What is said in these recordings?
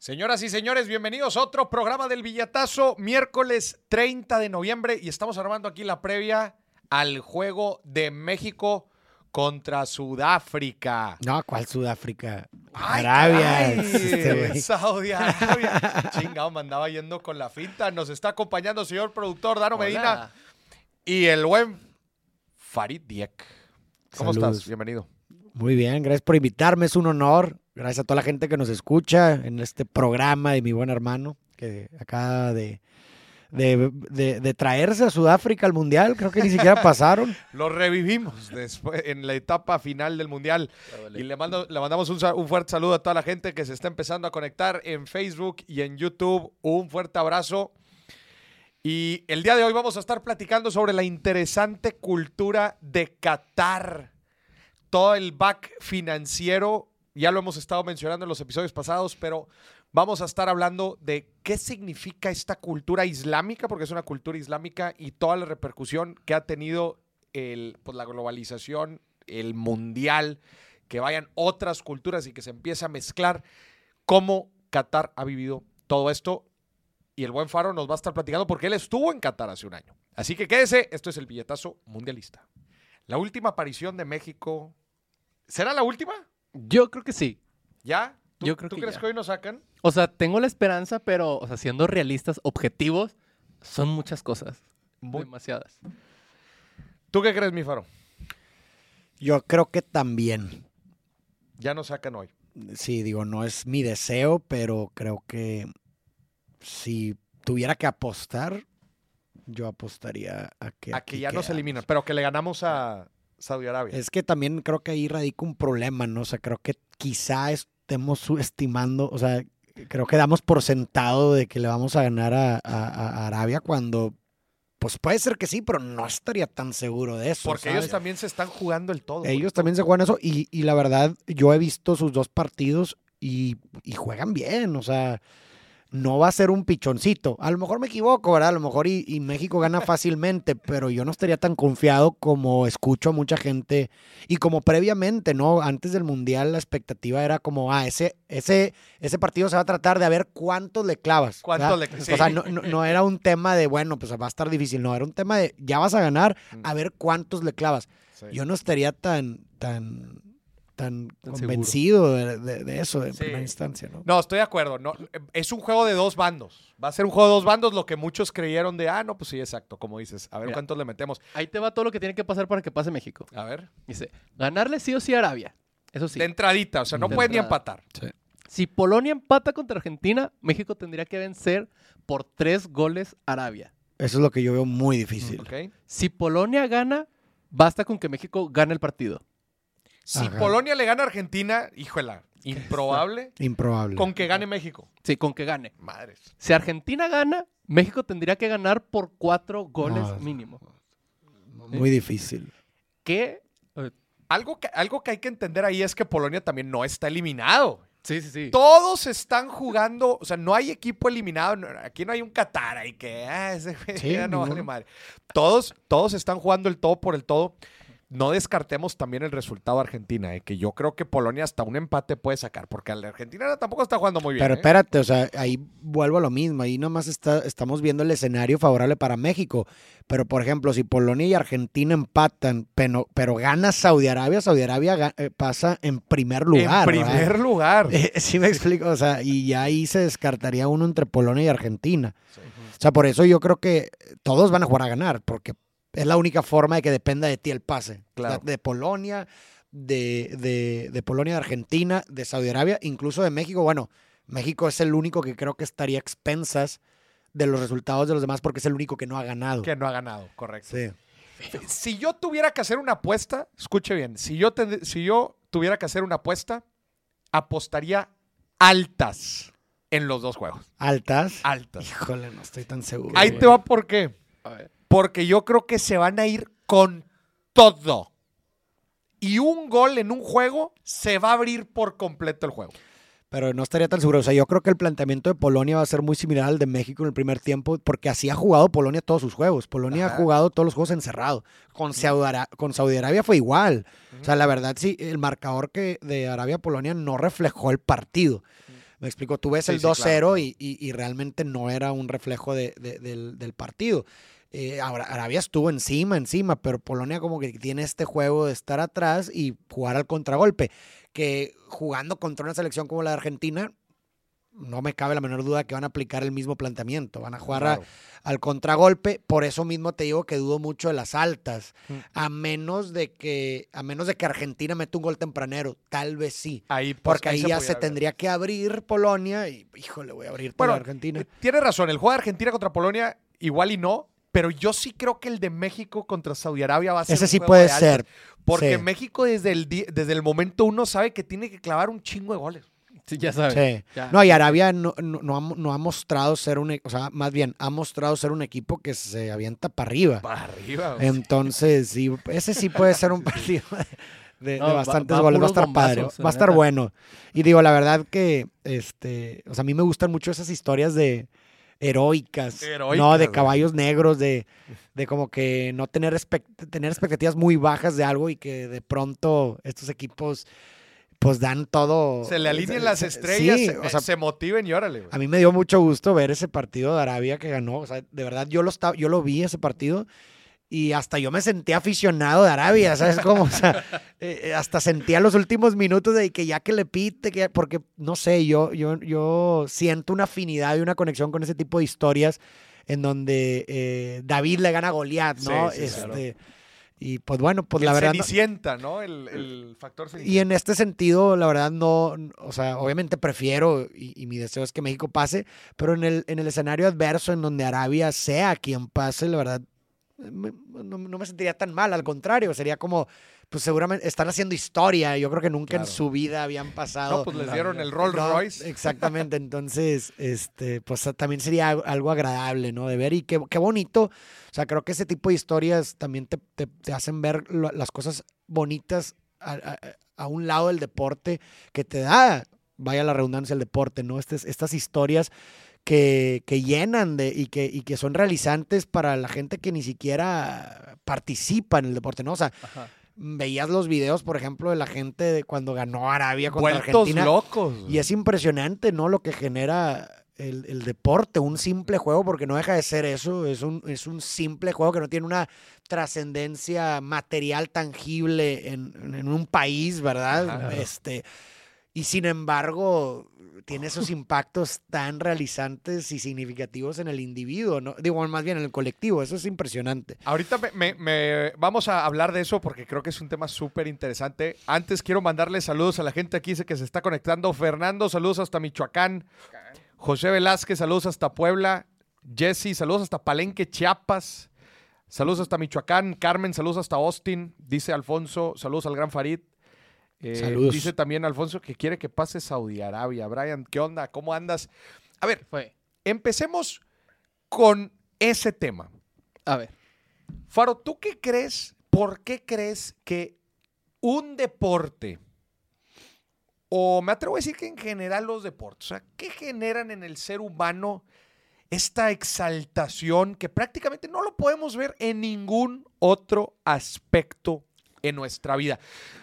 Señoras y señores, bienvenidos a otro programa del Villatazo, miércoles 30 de noviembre y estamos armando aquí la previa al juego de México contra Sudáfrica. No, ¿cuál Sudáfrica? Ay, Arabia. caray, este. Saudi Arabia. Chingado, me andaba yendo con la finta. Nos está acompañando el señor productor Dano Medina y el buen Farid Diek. ¿Cómo Saludos. estás? Bienvenido. Muy bien, gracias por invitarme, es un honor. Gracias a toda la gente que nos escucha en este programa de mi buen hermano, que acaba de, de, de- de traerse a Sudáfrica al Mundial. Creo que ni siquiera pasaron. Lo revivimos después en la etapa final del Mundial. Y le, mando, le mandamos un, un fuerte saludo a toda la gente que se está empezando a conectar en Facebook y en YouTube. Un fuerte abrazo. Y el día de hoy vamos a estar platicando sobre la interesante cultura de Qatar. Todo el back financiero, ya lo hemos estado mencionando en los episodios pasados, pero vamos a estar hablando de qué significa esta cultura islámica, porque es una cultura islámica y toda la repercusión que ha tenido el, pues, la globalización, el mundial, que vayan otras culturas y que se empiece a mezclar, cómo Qatar ha vivido todo esto. Y el buen Faro nos va a estar platicando porque él estuvo en Qatar hace un año. Así que quédese, esto es el billetazo mundialista. La última aparición de México. ¿Será la última? Yo creo que sí. ¿Ya? ¿Tú, Yo creo ¿tú que crees ya. que hoy nos sacan? O sea, tengo la esperanza, pero, o sea, siendo realistas, objetivos, son muchas cosas. Muy- Demasiadas. ¿Tú qué crees, mi Faro? Yo creo que también. Ya nos sacan hoy. Sí, digo, no es mi deseo, pero creo que si tuviera que apostar, yo apostaría a que. A que aquí ya nos eliminan, pero que le ganamos a Saudi Arabia. Es que también creo que ahí radica un problema, ¿no? O sea, creo que quizá estemos subestimando, o sea, creo que damos por sentado de que le vamos a ganar a, a- a Arabia cuando, pues puede ser que sí, pero no estaría tan seguro de eso. Porque ¿sabes? ellos también se están jugando el todo. Ellos también se juegan eso y, y la verdad, yo he visto sus dos partidos y, y juegan bien, o sea, no va a ser un pichoncito. A lo mejor me equivoco, ¿verdad? A lo mejor y, y México gana fácilmente, pero yo no estaría tan confiado como escucho a mucha gente y como previamente, ¿no? Antes del Mundial la expectativa era como, ah, ese, ese, ese partido se va a tratar de a ver cuántos le clavas. ¿Cuántos ¿verdad? le- sí. O sea, no, no- no era un tema de, bueno, pues va a estar difícil, no, era un tema de, ya vas a ganar, a ver cuántos le clavas Sí. yo no estaría tan, tan, tan Tan convencido de, de- de eso en Sí. primera instancia, ¿no? No, estoy de acuerdo. No, es un juego de dos bandos. Va a ser un juego de dos bandos, lo que muchos creyeron de, ah, no, pues sí, exacto, como dices. A ver Mira. cuántos le metemos. Ahí te va todo lo que tiene que pasar para que pase México. A ver. Dice, ganarle sí o sí a Arabia. Eso sí. De entradita, o sea, no De pueden ni empatar. Si Polonia empata contra Argentina, México tendría que vencer por tres goles a Arabia. Eso es lo que yo veo muy difícil. Si Polonia gana, basta con que México gane el partido. Si Ajá. Polonia le gana a Argentina, híjola, improbable Improbable. con que gane México. Sí, con que gane. Madres. Si Argentina gana, México tendría que ganar por cuatro goles No, mínimo. Muy difícil. ¿Qué? Eh, Algo que, algo que hay que entender ahí es que Polonia también no está eliminado. Sí, sí, sí. Todos están jugando, o sea, no hay equipo eliminado. no- aquí no hay un Qatar ahí que, ah, ese güey Sí, ya no vale madre. Todos, todos están jugando el todo por el todo. No descartemos también el resultado de Argentina, eh, que yo creo que Polonia hasta un empate puede sacar, porque la Argentina tampoco está jugando muy bien. Pero eh. espérate, o sea, ahí vuelvo a lo mismo. Ahí nomás está, estamos viendo el escenario favorable para México. Pero, por ejemplo, si Polonia y Argentina empatan, pero, pero gana Saudi Arabia, Saudi Arabia eh, pasa en primer lugar. en ¿verdad? primer lugar. Sí me explico, o sea, y ya ahí se descartaría uno entre Polonia y Argentina. O sea, por eso yo creo que todos van a jugar a ganar, porque es la única forma de que dependa de ti el pase. Claro. O sea, de Polonia, de, de, de Polonia, de Argentina, de Saudi Arabia, incluso de México. Bueno, México es el único que creo que estaría a expensas de los resultados de los demás porque es el único que no ha ganado. Que no ha ganado, correcto. Sí. Si yo tuviera que hacer una apuesta, escuche bien, si yo, si yo tuviera que hacer una apuesta, apostaría altas en los dos juegos. Altas. Altas. Híjole, no estoy tan seguro. Ahí güey. te va por qué. A ver. Porque yo creo que se van a ir con todo. Y un gol en un juego se va a abrir por completo el juego. Pero no estaría tan seguro. O sea, yo creo que el planteamiento de Polonia va a ser muy similar al de México en el primer tiempo, porque así ha jugado Polonia todos sus juegos. Polonia Ajá. ha jugado todos los juegos encerrado. Con Saudi, Ara- con Saudi Arabia fue igual. O sea, la verdad, sí, el marcador que de Arabia-Polonia no reflejó el partido. Me explico, tú ves Sí, el sí, 2-0 claro, claro. y, y- y realmente no era un reflejo de- de- del, del partido. Eh, Arabia estuvo encima, encima, pero Polonia como que tiene este juego de estar atrás y jugar al contragolpe, que jugando contra una selección como la de Argentina, no me cabe la menor duda que van a aplicar el mismo planteamiento, van a jugar a- al contragolpe, por eso mismo te digo que dudo mucho de las altas, Mm. a menos de que a menos de que Argentina meta un gol tempranero, tal vez sí, Ahí, pues, porque ahí ya se ver. tendría que abrir Polonia y híjole, voy a abrir Bueno, Argentina. Eh, Tiene razón, el juego de Argentina contra Polonia igual y no, pero yo sí creo que el de México contra Saudi Arabia va a ser Ese un sí juego puede de altas, ser. Porque sí. México desde el, desde el momento uno sabe que tiene que clavar un chingo de goles. Sí, ya sabes. Sí. Ya. No, y Arabia no, no, no ha, no ha mostrado ser un, e- o sea, más bien, ha mostrado ser un equipo que se avienta para arriba. Para arriba. güey. Entonces, sí, ese sí puede ser un partido de, de No, va- bastantes va goles. Va a estar padre. Va a estar bueno. Y digo, la verdad que, este, o sea, a mí me gustan mucho esas historias de heroicas, ¿no? De güey. caballos negros, de, de como que no tener, expect- tener expectativas muy bajas de algo y que de pronto estos equipos pues dan todo. se le alinean las estrellas, sí, se, o sea, se motiven y órale. güey. a mí me dio mucho gusto ver ese partido de Arabia que ganó. O sea, de verdad, yo lo, estaba, yo lo vi ese partido y hasta yo me sentí aficionado de Arabia, ¿sabes cómo? O sea, eh, eh, hasta sentía los últimos minutos de que ya que le pite, que, porque no sé, yo, yo, yo siento una afinidad y una conexión con ese tipo de historias en donde eh, David le gana a Goliat, ¿no? Sí, sí, claro. este, Y pues bueno, pues el la verdad. Cenicienta, ¿no? El, el factor y Cenicienta. en este sentido, la verdad, no, o sea, obviamente prefiero y, y mi deseo es que México pase, pero en el, en el escenario adverso en donde Arabia sea quien pase, la verdad, me- no, no me sentiría tan mal, al contrario, sería como, pues seguramente están haciendo historia, yo creo que nunca en su vida habían pasado. No, pues les dieron el Rolls No, Royce. Exactamente, entonces, este, pues también sería algo- algo agradable, ¿no? De ver y qué, qué bonito. O sea, creo que ese tipo de historias también te, te- te hacen ver lo- las cosas bonitas a, a- a un lado del deporte que te da, vaya la redundancia, el deporte, ¿no? Estas, estas historias que, que llenan de, y, que, y que son realizantes para la gente que ni siquiera participa en el deporte, ¿no? O sea, Ajá. veías los videos, por ejemplo, de la gente de cuando ganó Arabia contra Vueltos Argentina. locos. Y es impresionante, ¿no? Lo que genera el, el deporte, un simple juego, porque no deja de ser eso, es un, es un simple juego que no tiene una trascendencia material tangible en, en un país, ¿verdad? Ajá. Este, y sin embargo, tiene esos impactos tan realizantes y significativos en el individuo, ¿no? Digo, más bien en el colectivo, eso es impresionante. Ahorita me, vamos a hablar de eso porque creo que es un tema súper interesante. Antes quiero mandarle saludos a la gente aquí que se está conectando. Fernando, saludos hasta Michoacán. José Velázquez, saludos hasta Puebla. Jesse, saludos hasta Palenque, Chiapas. Saludos hasta Michoacán. Carmen, saludos hasta Austin. Dice Alfonso, saludos al gran Farid. Eh, Saludos. Dice también Alfonso que quiere que pase Saudi Arabia. Brian, ¿qué onda? ¿Cómo andas? A ver, Fue. empecemos con ese tema. A ver. Faro, ¿tú qué crees? ¿Por qué crees que un deporte, o me atrevo a decir que en general los deportes, o sea, ¿qué generan en el ser humano esta exaltación que prácticamente no lo podemos ver en ningún otro aspecto en nuestra vida?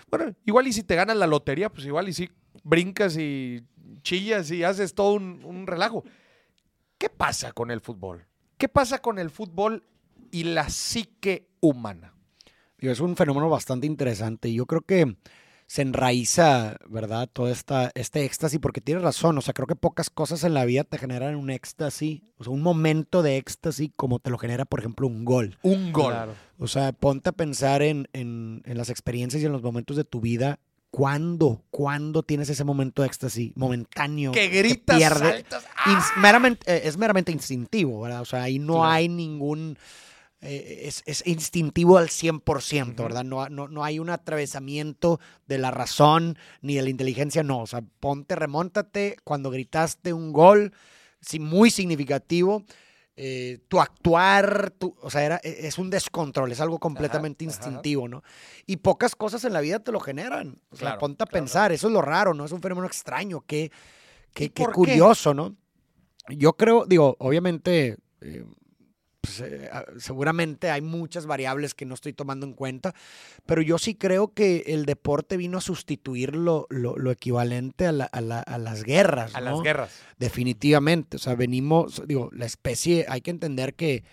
Bueno, igual y si te ganas la lotería, pues igual y si brincas y chillas y haces todo un, un relajo. ¿Qué pasa con el fútbol? ¿Qué pasa con el fútbol y la psique humana? Es un fenómeno bastante interesante. Yo creo que se enraiza, ¿verdad? Todo esta, este éxtasis, porque tienes razón. O sea, creo que pocas cosas en la vida te generan un éxtasis, o sea, un momento de éxtasis como te lo genera, por ejemplo, un gol. Un gol. Claro. O sea, ponte a pensar en, en- en las experiencias y en los momentos de tu vida. ¿Cuándo? ¿Cuándo tienes ese momento de éxtasis momentáneo? Que gritas, pierde- saltas. ¡ah! meramente- eh, es meramente instintivo, ¿verdad? O sea, ahí no Claro. hay ningún... eh, es, es instintivo al 100%, Ujú. ¿verdad? No, no, no hay un atravesamiento de la razón ni de la inteligencia, no. O sea, ponte, remóntate cuando gritaste un gol, sí, muy significativo. eh, tu actuar, tu- o sea, era, e- es un descontrol, es algo completamente ajá. instintivo, ¿no? Y pocas cosas en la vida te lo generan. O sea, Claro, ponte a claro, pensar, eso es lo raro, ¿no? Es un fenómeno extraño, qué, qué, ¿Y qué por qué? curioso, ¿no? Yo creo, digo, obviamente, eh, pues, eh, ah, seguramente hay muchas variables que no estoy tomando en cuenta, pero yo sí creo que el deporte vino a sustituir lo, lo- lo equivalente a, la- a la- a las guerras. A ¿no? las guerras. Definitivamente, o sea, venimos, digo, la especie, hay que entender que,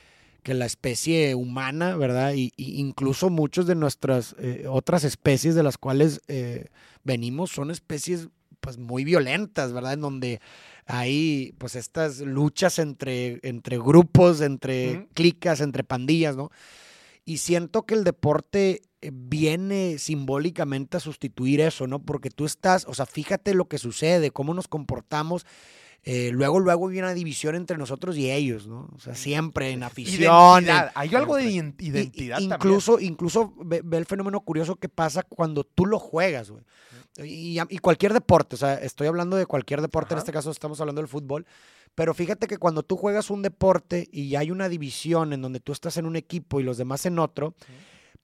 que la especie humana, ¿verdad? Y, y incluso muchas de nuestras eh, otras especies de las cuales eh, venimos son especies pues muy violentas, ¿verdad? En donde hay pues estas luchas entre, entre grupos, entre clicas, entre pandillas, ¿no? Y siento que el deporte eh, viene simbólicamente a sustituir eso, ¿no? Porque tú estás, o sea, fíjate lo que sucede, cómo nos comportamos. eh, luego, luego hay una división entre nosotros y ellos, ¿no? O sea, siempre en afición. en-. Hay algo de identidad y- también. incluso, incluso ve, ve el fenómeno curioso que pasa cuando tú lo juegas, güey. Y, y cualquier deporte, o sea, estoy hablando de cualquier deporte, en este caso estamos hablando del fútbol, pero fíjate que cuando tú juegas un deporte y hay una división en donde tú estás en un equipo y los demás en otro,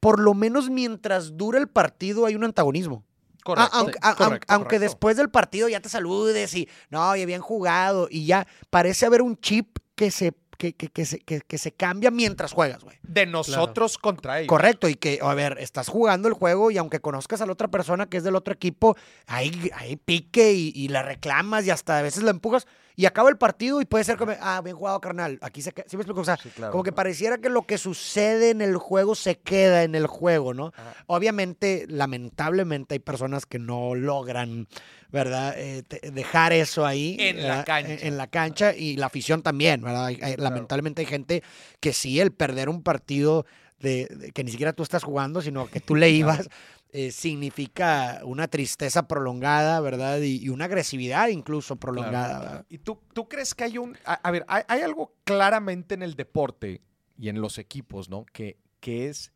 por lo menos mientras dura el partido hay un antagonismo. Correcto, Ah, aunque, a- correcto, aunque- aunque correcto. después del partido ya te saludes y no, ya bien jugado y ya parece haber un chip que se, que, que- que se, que- que se cambia mientras juegas, güey. De nosotros contra ellos. Correcto, y que, a ver, estás jugando el juego y aunque conozcas a la otra persona que es del otro equipo, hay, hay pique y, y la reclamas y hasta a veces la empujas y acaba el partido y puede ser como, ah, bien jugado, carnal. Aquí se queda. ¿Sí me explico? O sea, Sí, claro. como que pareciera que lo que sucede en el juego se queda en el juego, ¿no? Ajá. Obviamente, lamentablemente, hay personas que no logran, ¿verdad? Eh, te- dejar eso ahí. En la cancha. En, en la cancha y la afición también, ¿verdad? Hay- hay- Lamentablemente hay gente que sí, el perder un partido de, de- que ni siquiera tú estás jugando, sino que tú le ibas, eh, significa una tristeza prolongada, ¿verdad? Y, y una agresividad incluso prolongada. ¿verdad? ¿Y tú, tú crees que hay un... A, a ver, hay, hay algo claramente en el deporte y en los equipos, ¿no? Que, que es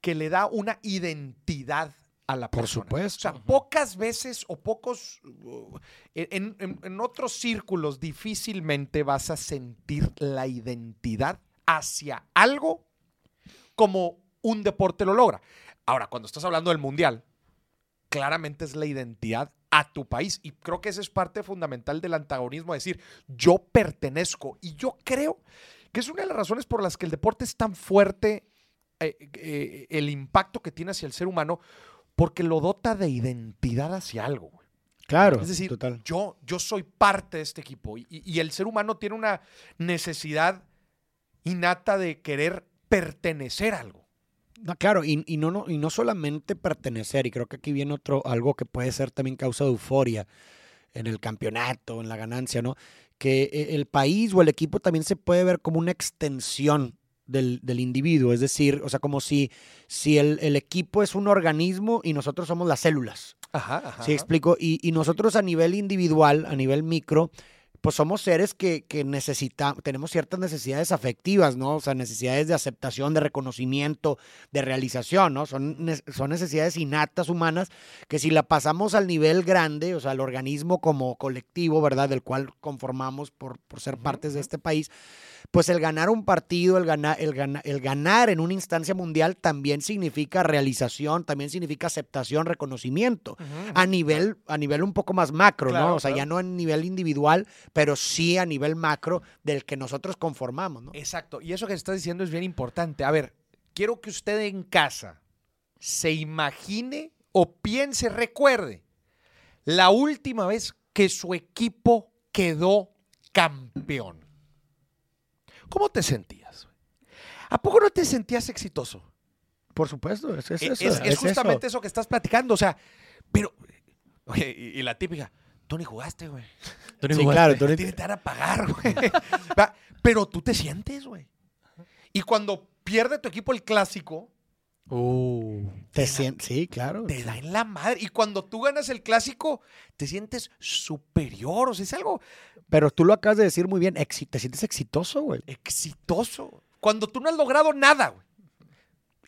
que le da una identidad a la Por supuesto. O sea, pocas veces o pocos... uh, en, en- en otros círculos difícilmente vas a sentir la identidad hacia algo como un deporte lo logra. Ahora, cuando estás hablando del mundial, claramente es la identidad a tu país. Y creo que esa es parte fundamental del antagonismo, decir, yo pertenezco. Y yo creo que es una de las razones por las que el deporte es tan fuerte, eh, eh, el impacto que tiene hacia el ser humano, porque lo dota de identidad hacia algo. güey. Claro, Es decir, total. Yo, yo soy parte de este equipo. Y, y el ser humano tiene una necesidad innata de querer pertenecer a algo. No, claro, y, y no, no, y no solamente pertenecer, y creo que aquí viene otro, algo que puede ser también causa de euforia en el campeonato, en la ganancia, ¿no? Que eh, el país o el equipo también se puede ver como una extensión del, del individuo, es decir, o sea, como si, si el, el equipo es un organismo y nosotros somos las células. Ajá, ajá. ¿Sí explico? Y, y nosotros a nivel individual, a nivel micro, pues somos seres que, que necesitamos, tenemos ciertas necesidades afectivas, ¿no? O sea, necesidades de aceptación, de reconocimiento, de realización, ¿no? Son, son necesidades innatas humanas que si la pasamos al nivel grande, o sea, al organismo como colectivo, ¿verdad? Del cual conformamos por, por ser partes de este país, pues el ganar un partido, el, gana- el, gana- el ganar en una instancia mundial también significa realización, también significa aceptación, reconocimiento a nivel, a nivel un poco más macro, Claro, ¿no? O sea, ya no a nivel individual, pero sí a nivel macro del que nosotros conformamos, ¿no? Exacto. Y eso que estás diciendo es bien importante. A ver, quiero que usted en casa se imagine o piense, recuerde, la última vez que su equipo quedó campeón. ¿Cómo te sentías? ¿A poco no te sentías exitoso? Por supuesto, es, es E- Es, eso. es es justamente eso. eso. que estás platicando. O sea, pero. Oye, y, y la típica, tú ni jugaste, güey. Sí, claro, tú A ni- ti te van a pagar, güey. Pero tú te sientes, güey. Y cuando pierde tu equipo el clásico, Uh. te sien- sí, claro. te da en la madre. Y cuando tú ganas el clásico, te sientes superior. O sea, es algo Pero tú lo acabas de decir muy bien, te sientes exitoso, güey. exitoso. Cuando tú no has logrado nada, güey.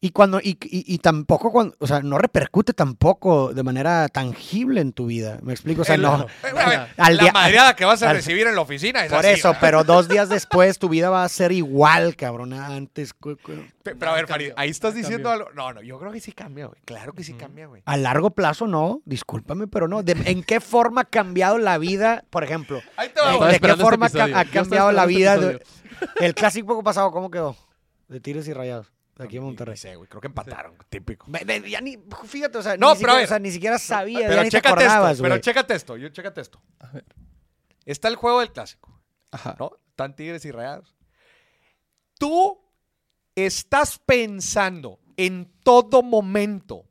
Y cuando, y, y- y tampoco cuando, o sea, no repercute tampoco de manera tangible en tu vida. ¿Me explico? O sea, El- no. A ver, Al la día- madreada que vas a al- recibir en la oficina es Por así, eso, ¿verdad? pero dos días después tu vida va a ser igual, cabrón, antes. cu- cu- Pe- Pero a ver, Farid, ahí estás diciendo cambió. algo. No, no, yo creo que sí cambia, güey. Claro que sí Ujú. cambia, güey. A largo plazo no, discúlpame, pero no. De- ¿En qué forma ha cambiado la vida, por ejemplo? Ahí te va, ¿De qué forma este episodio. ha cambiado la vida este de. El clásico pasado, ¿cómo quedó? De Tigres y Rayados. De aquí en Monterrey. sé, güey. Creo que empataron. Típico. Ya ni, fíjate, o sea, No, ni, pero a siquiera, ver. o sea, ni siquiera sabía, pero ya ni te chécate acordabas, esto. Pero güey. chécate esto. Yo, chécate esto. A ver. Está el juego del clásico. Ajá. ¿no? Están Tigres y Rayados. Tú estás pensando en todo momento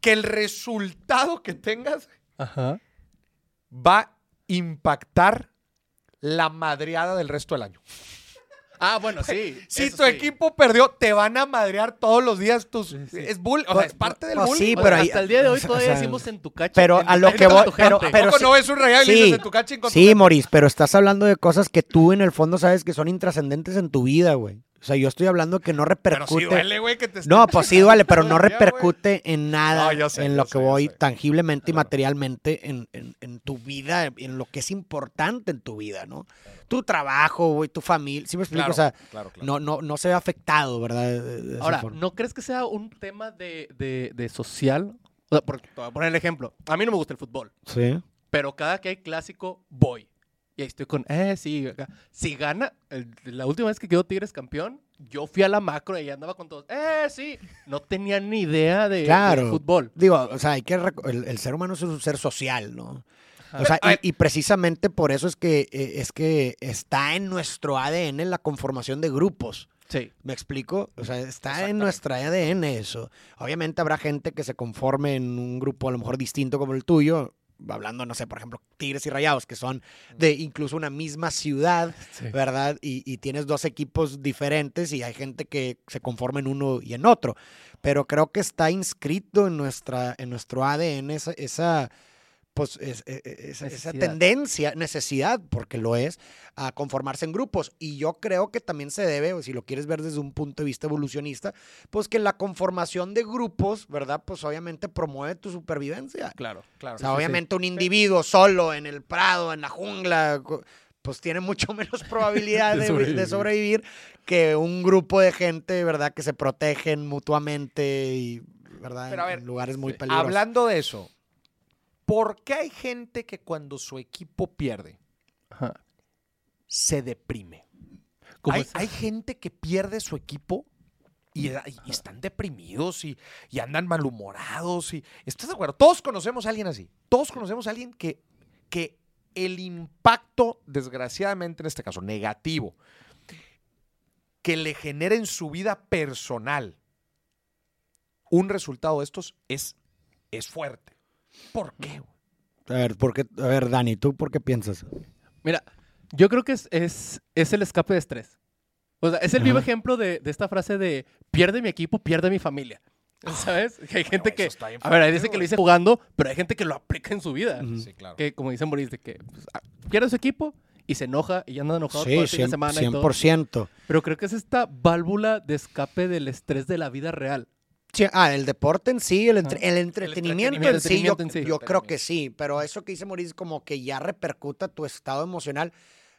que el resultado que tengas Ajá. va a impactar la madreada del resto del año. Ah, bueno, sí. Si tu sí. equipo perdió, te van a madrear todos los días tus... Sí, sí. Es bull, o sea, es parte del Pues bullying. sí, pero hasta el día de hoy o sea, todavía o sea, decimos en tu cacha. pero en a lo que voy- pero- no ves un rayado y dices en tu cachín con tu Sí. Moris, pero estás hablando de cosas que tú en el fondo sabes que son intrascendentes en tu vida, güey. O sea, yo estoy hablando que no Pero repercute. sí duele, güey, que te No, pues sí duele, pero no repercute en nada No, yo sé, en lo que voy tangiblemente y Claro. materialmente en, en- en tu vida, en lo que es importante en tu vida, ¿no? Tu trabajo, güey, tu familia, ¿sí me explico? Claro, o sea, claro, claro. no, no, no se ve afectado, ¿verdad? De- de- Ahora, forma. ¿no crees que sea un tema de, de- de social? O sea, por, te voy a poner el ejemplo. A mí no me gusta el fútbol, Sí. pero cada que hay clásico, voy. Y ahí estoy con, eh, sí, acá. Si gana, el- la última vez que quedó Tigres campeón, yo fui a la macro y andaba con todos, eh, sí. No tenía ni idea de, de Claro. fútbol. Digo, o sea, hay que el, el ser humano es un ser social, ¿no? O sea, y precisamente por eso es que eh, es que está en nuestro ADN la conformación de grupos. Sí. ¿Me explico? O sea, está en nuestra ADN eso. Obviamente habrá gente que se conforme en un grupo a lo mejor distinto como el tuyo. Hablando, no sé, por ejemplo, Tigres y Rayados, que son de incluso una misma ciudad, Sí. ¿verdad? Y, y tienes dos equipos diferentes y hay gente que se conforma en uno y en otro. Pero creo que está inscrito en, nuestra, en nuestro ADN esa, esa, pues, es- e- e- esa, tendencia, necesidad, porque lo es, a conformarse en grupos. Y yo creo que también se debe, o si lo quieres ver desde un punto de vista evolucionista, pues que la conformación de grupos, ¿verdad? Pues obviamente promueve tu supervivencia. Claro. Claro. O sea, obviamente un individuo solo en el prado, en la jungla, pues tiene mucho menos probabilidad De de, de sobrevivir. que un grupo de gente, ¿verdad? Que se protegen mutuamente y, ¿verdad? Pero a en lugares muy peligrosos. Hablando de eso, ¿por qué hay gente que cuando su equipo pierde Ajá. se deprime? ¿Cómo Hay, hay gente que pierde su equipo y, y están deprimidos y, y andan malhumorados. Y, ¿Estás de acuerdo? Todos conocemos a alguien así. Todos conocemos a alguien que, que el impacto, desgraciadamente en este caso, negativo, que le genera en su vida personal un resultado de estos es, es fuerte. ¿Por qué? güey? A ver, ¿por qué- a ver, Dani, ¿tú por qué piensas? Mira, yo creo que es, es, es el escape de estrés. O sea, es el vivo Ajá. ejemplo de, de esta frase de pierde mi equipo, pierde mi familia. ¿Sabes? Que hay gente que. A ver, dice que lo dice jugando, pero hay gente que lo aplica en su vida. Sí, claro. Que, como dice Maurice, de que pues, ah, pierde su equipo y se enoja y anda enojado todo Sí, el fin de 100%. semana y todo. 100%. Pero creo que es esta válvula de escape del estrés de la vida real. Sí, ah, el deporte en sí, el, entre- Ajá. el entretenimiento, entretenimiento en sí, yo, en sí. yo creo que sí, pero eso que dice Mauricio como que ya repercuta tu estado emocional,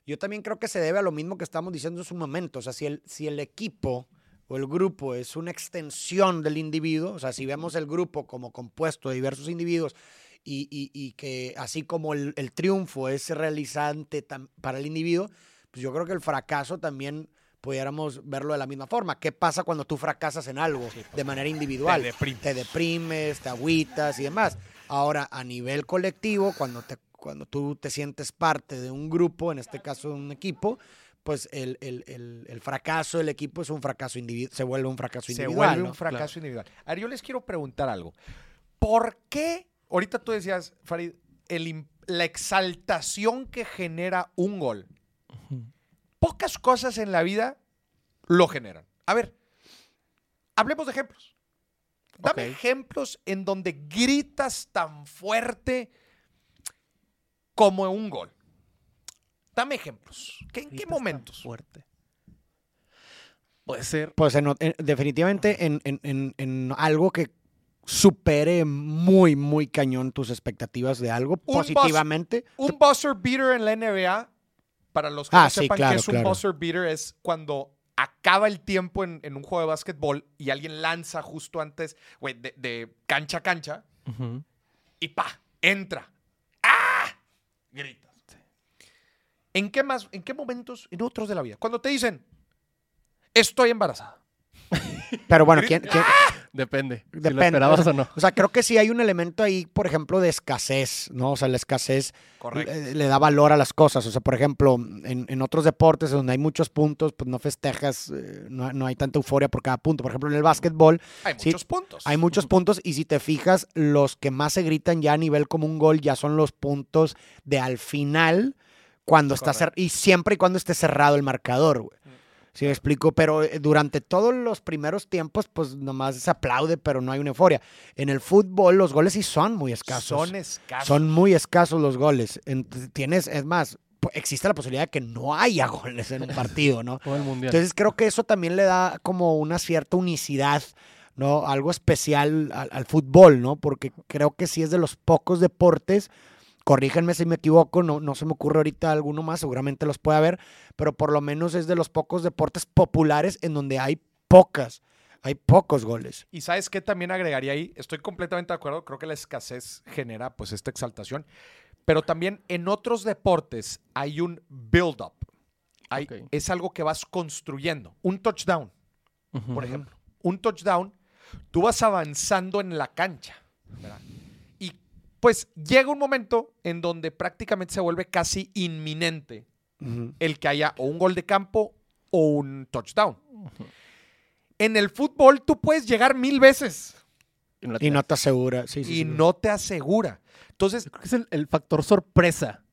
yo también creo que se debe a lo mismo que estamos diciendo en su momento, o sea, si el, si el equipo o el grupo es una extensión del individuo, o sea, si vemos el grupo como compuesto de diversos individuos y, y- y que así como el, el triunfo es realizante tam- para el individuo, pues yo creo que el fracaso también pudiéramos verlo de la misma forma. ¿Qué pasa cuando tú fracasas en algo de manera individual? Te deprimes. Te deprimes, te agüitas y demás. Ahora, a nivel colectivo, cuando, te, cuando tú te sientes parte de un grupo, en este caso de un equipo, pues el, el- el- el fracaso del equipo es un fracaso individual, se vuelve un fracaso se individual. vuelve ¿no? un fracaso individual. A ver, yo les quiero preguntar algo. ¿Por qué, ahorita tú decías, Farid, la exaltación que genera un gol, pocas cosas en la vida lo generan? A ver, hablemos de ejemplos. Dame ejemplos en donde gritas tan fuerte como un gol. Dame ejemplos. ¿Qué- ¿En qué momentos? Fuerte. Puede ser. Pues en- en- definitivamente en, en- en- en algo que supere muy, muy cañón tus expectativas de algo Un bus- positivamente. Un buzzer beater en la NBA, para los que Ah, no sí, sepan claro, qué es un claro. buzzer beater, es cuando acaba el tiempo en, en un juego de básquetbol y alguien lanza justo antes, güey, de, de cancha a cancha y pa, entra. ¡Ah! Gritas. ¿En qué más, en qué momentos, en otros de la vida? Cuando te dicen, estoy embarazada. Pero bueno, ¿quién, quién- Depende. Si lo Depende. esperabas o no. O sea, creo que sí hay un elemento ahí, por ejemplo, de escasez, ¿no? O sea, la escasez le, le da valor a las cosas. O sea, por ejemplo, en, en otros deportes donde hay muchos puntos, pues no festejas, eh, no, no hay tanta euforia por cada punto. Por ejemplo, en el básquetbol Hay Sí, muchos puntos. hay muchos puntos y si te fijas, los que más se gritan ya a nivel como un gol ya son los puntos de al final, cuando está cer- y siempre y cuando esté cerrado el marcador, güey. ¿Sí me explico? Pero eh, durante todos los primeros tiempos, pues nomás se aplaude, pero no hay una euforia. En el fútbol, los goles sí son muy escasos. Son escasos. Son muy escasos los goles. Tienes, es más, existe la posibilidad de que no haya goles en un partido, ¿no? Todo el mundial. Entonces creo que eso también le da como una cierta unicidad, ¿no? Algo especial al, al fútbol, ¿no? Porque creo que sí es de los pocos deportes, corrígenme si me equivoco, no, no se me ocurre ahorita alguno más, seguramente los puede haber, pero por lo menos es de los pocos deportes populares en donde hay pocas, hay pocos goles. Y sabes qué también agregaría ahí, estoy completamente de acuerdo, creo que la escasez genera pues esta exaltación, pero también en otros deportes hay un build-up. Es algo que vas construyendo. Un touchdown, por ejemplo. Un touchdown, tú vas avanzando en la cancha. ¿verdad? Pues llega un momento en donde prácticamente se vuelve casi inminente el que haya o un gol de campo o un touchdown. En el fútbol tú puedes llegar mil veces Y no Y te asegura, sí, sí, y sí. no te asegura. Entonces, Creo que es el, el factor sorpresa.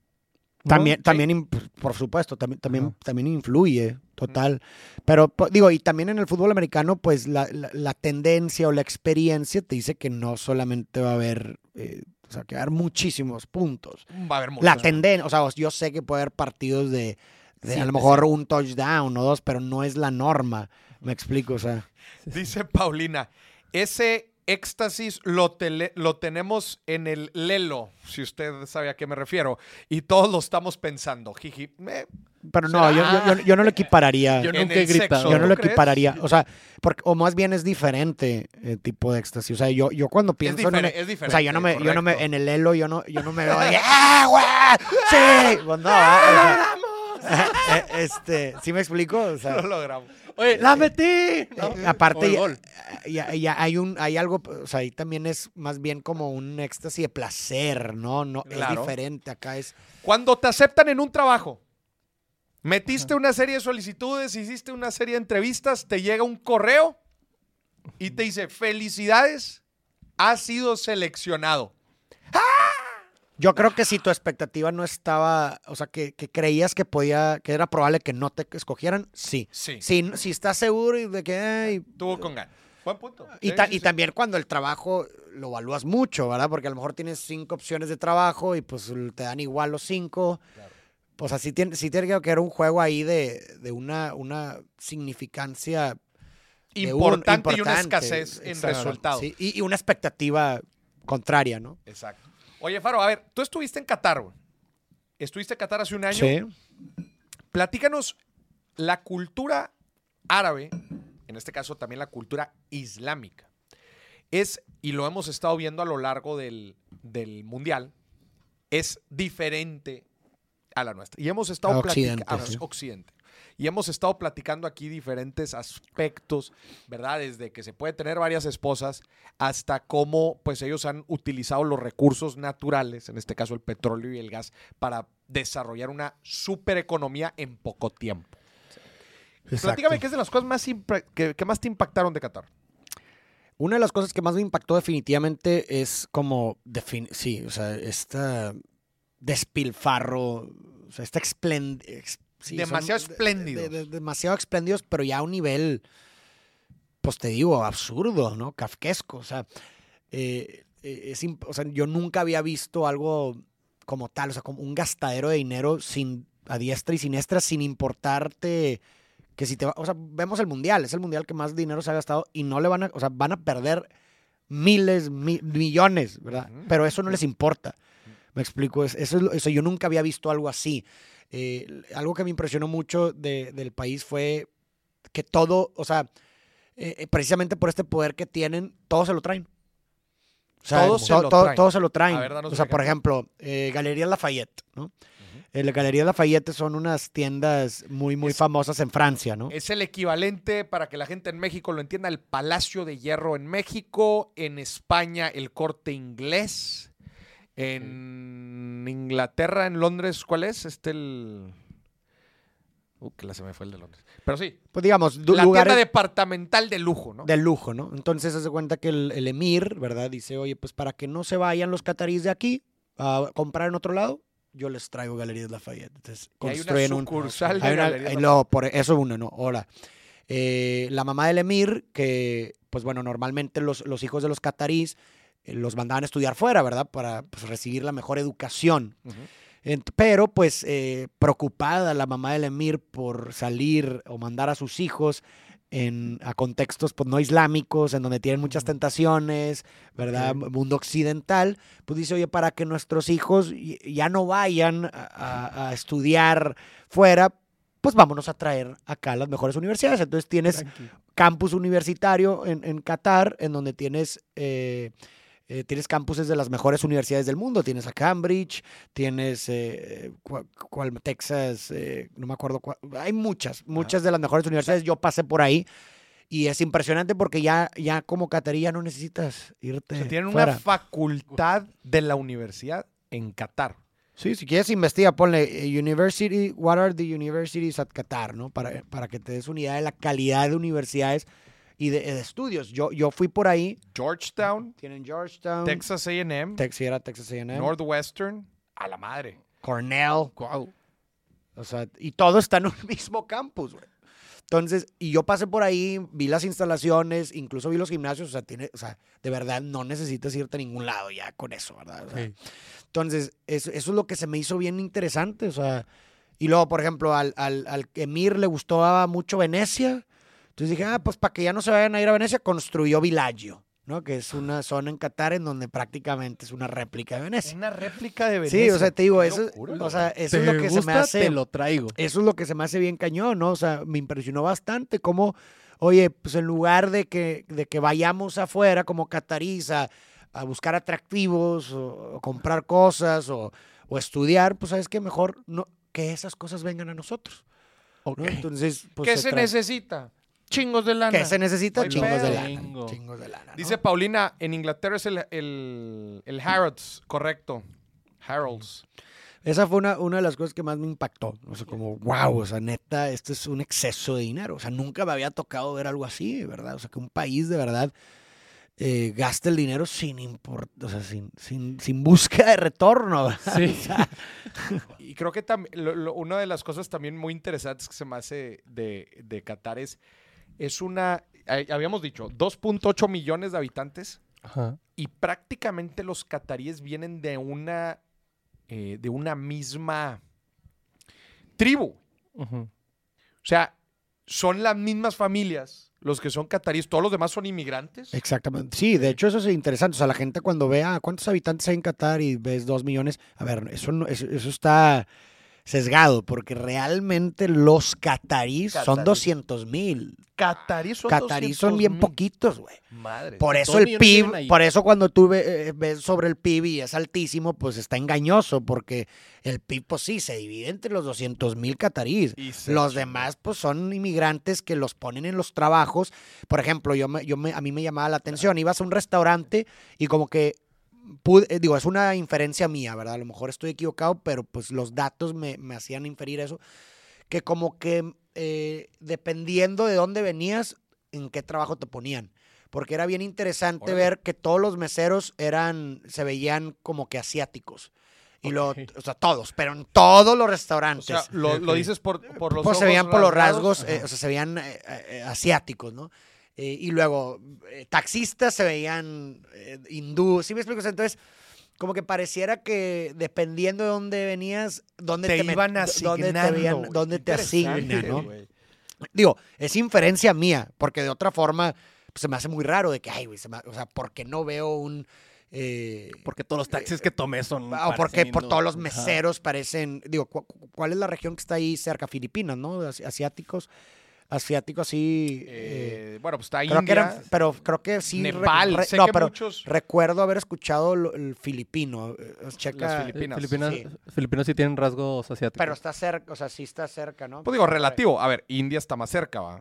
¿no? También, también por supuesto, también, también, también influye, total. Pero digo, y también en el fútbol americano, pues la, la- la tendencia o la experiencia te dice que no solamente va a haber, eh, o sea, que va a haber muchísimos puntos. va a haber muchos. La tendencia, o sea, yo sé que puede haber partidos de, de a lo mejor un touchdown o dos, pero no es la norma. Me explico, o sea. Dice Paulina, ese éxtasis lo, tele- lo tenemos en el lelo, si usted sabe a qué me refiero, y todos lo estamos pensando. Jiji, eh, Pero no, yo, yo- yo- yo no lo equipararía. Yo en nunca he el sexo, gritado. Yo no ¿tú lo crees? equipararía. O sea, porque, o más bien es diferente el tipo de éxtasis. O sea, yo, yo cuando es, pienso en. un- es diferente. o sea, yo no me, yo no me, en el elo, yo no, yo no me veo ¡ah, güey! ¡Sí! Pues no, ¿verdad? O sea, eh, este, ¿sí me explico? O sea, Lo logramos. Oye, ¡la metí! ¿no? eh, aparte, O el ya, gol. ya- ya hay un, hay algo, o sea, ahí también es más bien como un éxtasis de placer, ¿no? no Es diferente, acá es. Cuando te aceptan en un trabajo, metiste una serie de solicitudes, hiciste una serie de entrevistas, te llega un correo y te dice, felicidades, has sido seleccionado. Yo creo que si tu expectativa no estaba, o sea, que, que creías que podía, que era probable que no te escogieran, sí. Sí. Si, si estás seguro y de que, ay, Tuvo con ganas. Buen punto. Y, Sí, ta- sí, y sí. también cuando el trabajo lo evalúas mucho, ¿verdad? Porque a lo mejor tienes cinco opciones de trabajo y pues te dan igual los cinco. Pues así tiene, sí tiene que haber un juego ahí de, de una, una significancia de un- Importante, y una escasez en resultados. y una expectativa contraria, ¿no? Exacto. Oye, Faro, a ver, tú estuviste en Qatar, güey. Estuviste en Qatar hace un año. Sí. Platícanos la cultura árabe, en este caso también la cultura islámica. Es, y lo hemos estado viendo a lo largo del, del mundial, es diferente a la nuestra. Y hemos estado A Occidente, platicando sí. Occidente. Y hemos estado platicando aquí diferentes aspectos, ¿verdad? Desde que se puede tener varias esposas hasta cómo pues ellos han utilizado los recursos naturales, en este caso el petróleo y el gas, para desarrollar una supereconomía en poco tiempo. Platícame qué es de las cosas más que, que más te impactaron de Qatar. Una de las cosas que más me impactó definitivamente es como, sí, o sea, esta despilfarro, o sea, esta ex- sí, Demasiado de- de- espléndidos. de- demasiado espléndidos, pero ya a un nivel, pues te digo, absurdo, ¿no? Kafkesco, o sea, eh, eh, es o sea, yo nunca había visto algo como tal, o sea, como un gastadero de dinero sin a diestra y siniestra, sin importarte que si te va, o sea, vemos el mundial, es el mundial que más dinero se ha gastado y no le van a, o sea, van a perder miles, mi- millones, ¿verdad? Pero eso no les importa. Me explico, es- eso eso yo nunca había visto algo así. Eh, algo que me impresionó mucho de- del país fue que todo, o sea, eh, eh, precisamente por este poder que tienen, todo se lo traen. O sea, Todo to- se lo traen. todo se lo traen. A ver, danos o sea, por ejemplo, eh, Galería Lafayette, ¿no? Eh, la Galería Lafayette son unas tiendas muy, muy Es- famosas en Francia, ¿no? Es el equivalente, para que la gente en México lo entienda, el Palacio de Hierro en México, en España el Corte Inglés, en Inglaterra, en Londres, ¿cuál es? Este el... Uh, que la se me fue el de Londres. Pero sí, Pues digamos, la tienda departamental de lujo, ¿no? de lujo, ¿no? Entonces, se cuenta que el, el emir, ¿verdad? Dice, oye, pues para que no se vayan los cataríes de aquí a comprar en otro lado, yo les traigo Galerías Lafayette. Entonces, Y hay una construyen un... sucursal de Hay una- Galerías Lafayette. no, por eso uno, no. Ahora, eh, la mamá del emir, que, pues bueno, normalmente los, los hijos de los catarís los mandaban a estudiar fuera, ¿verdad? Para pues, recibir la mejor educación. Pero, pues, eh, preocupada la mamá del emir por salir o mandar a sus hijos en, a contextos pues, no islámicos, en donde tienen muchas tentaciones, ¿verdad? Mundo occidental, pues dice, oye, para que nuestros hijos ya no vayan a, a- a estudiar fuera, pues vámonos a traer acá las mejores universidades. Entonces tienes campus universitario en, en Qatar, en donde tienes, eh, eh, tienes campuses de las mejores universidades del mundo. Tienes a Cambridge, tienes eh, cuál, Texas, eh, no me acuerdo cuál. Hay muchas, muchas de las mejores universidades. Yo pasé por ahí. Y es impresionante porque ya, ya como catarí ya no necesitas irte O sea, tienen fuera. una facultad de la universidad en Qatar. Sí, si quieres investiga, ponle eh, University, what are the universities at Qatar, ¿no? Para, para que te des una idea de la calidad de universidades y de, de estudios. Yo, yo fui por ahí, Georgetown, tienen Georgetown, Texas A&M, Tex, sí, era Texas A&M, Northwestern, a la madre. Cornell, Guau. o sea, y todo está en un mismo campus, güey. Entonces, y yo pasé por ahí, vi las instalaciones, incluso vi los gimnasios, o sea, tiene, o sea, de verdad no necesitas irte a ningún lado ya con eso, ¿verdad? O sea, Sí. Entonces, eso, eso es lo que se me hizo bien interesante. O sea, y luego, por ejemplo, al, al, al Emir le gustaba mucho Venecia. Entonces dije, ah, pues para que ya no se vayan a ir a Venecia, construyó Villaggio, ¿no? Que es una zona en Qatar en donde prácticamente es una réplica de Venecia. Una réplica de Venecia. Sí, o sea, te digo, eso, locura, o sea, eso es ¿Te lo que se me hace. Te lo traigo. Eso es lo que se me hace bien cañón, ¿no? O sea, me impresionó bastante cómo, oye, pues en lugar de que, de que vayamos afuera como catarís a, a buscar atractivos o, o comprar cosas o, o estudiar, pues sabes que mejor no, que esas cosas vengan a nosotros. ¿no? Ok. Entonces, pues, ¿Qué se necesita? Chingos de lana. ¿Qué se necesita? Chingos de lana. Chingo. Chingos de lana. ¿no? Dice Paulina, en Inglaterra es el, el, el Harrods, correcto. Harolds. Esa fue una, una de las cosas que más me impactó. O sea, como, wow, o sea, neta, esto es un exceso de dinero. O sea, nunca me había tocado ver algo así, ¿verdad? O sea, que un país de verdad eh, gaste el dinero sin import, o sea, sin, sin, sin búsqueda de retorno. ¿verdad? Sí. O sea, Y creo que lo- una de las cosas también muy interesantes que se me hace de, de Qatar es, es una, habíamos dicho, 2.8 millones de habitantes Ajá. y prácticamente los cataríes vienen de una, eh, de una misma tribu. Ujú. O sea, son las mismas familias los que son cataríes, todos los demás son inmigrantes. Exactamente. Sí, de hecho eso es interesante. O sea, la gente cuando ve a cuántos habitantes hay en Qatar y ves dos millones, a ver, eso, no- eso, eso está sesgado porque realmente los catarís son Catarís. 200 mil. Cataríes son Catarís son bien 200,000. poquitos, güey. Madre. Por eso el PIB, por eso cuando tú ve- eh, ves sobre el PIB y es altísimo, pues está engañoso, porque el PIB, pues sí, se divide entre los 200 mil catarís. Los demás, pues son inmigrantes que los ponen en los trabajos. Por ejemplo, yo me, yo me, a mí me llamaba la atención, ibas a un restaurante y como que, pude- eh, digo, es una inferencia mía, ¿verdad? A lo mejor estoy equivocado, pero pues los datos me, me hacían inferir eso, que como que eh, dependiendo de dónde venías, en qué trabajo te ponían. Porque era bien interesante Órale. ver que todos los meseros eran, se veían como que asiáticos. Y lo, Ok. o sea, todos, pero en todos los O restaurantes. sea, lo, lo dices por, por los Pues se veían por los rasgos, eh, o sea, se veían eh, eh, asiáticos, ¿no? Eh, y luego, eh, taxistas se veían eh, hindú, ¿sí me explico? Entonces, como que pareciera que dependiendo de dónde venías, dónde te, te, iban dónde te, veían- dónde te asignan, ¿no? Digo, es inferencia mía, porque de otra forma pues, se me hace muy raro de que, ay, güey, se me- o sea, ¿por qué no veo un... eh, Porque todos los taxis que tomé son. Ah, o porque por todos los. Ajá. meseros parecen, digo, cu- cu- ¿cuál es la región que está ahí cerca? Filipinas, ¿no? Asi- Asiáticos. Asiático así. eh, Eh, bueno, pues está creo que India, eran, pero creo que sí. Nepal. re- sé no, que pero muchos... recuerdo haber escuchado lo- el filipino. eh, Checa, Filipinas. Filipinas, sí. Filipinos sí tienen rasgos asiáticos. pero está cerca, o sea, sí está cerca, ¿no? Pues digo, relativo. A ver, India está más cerca, va.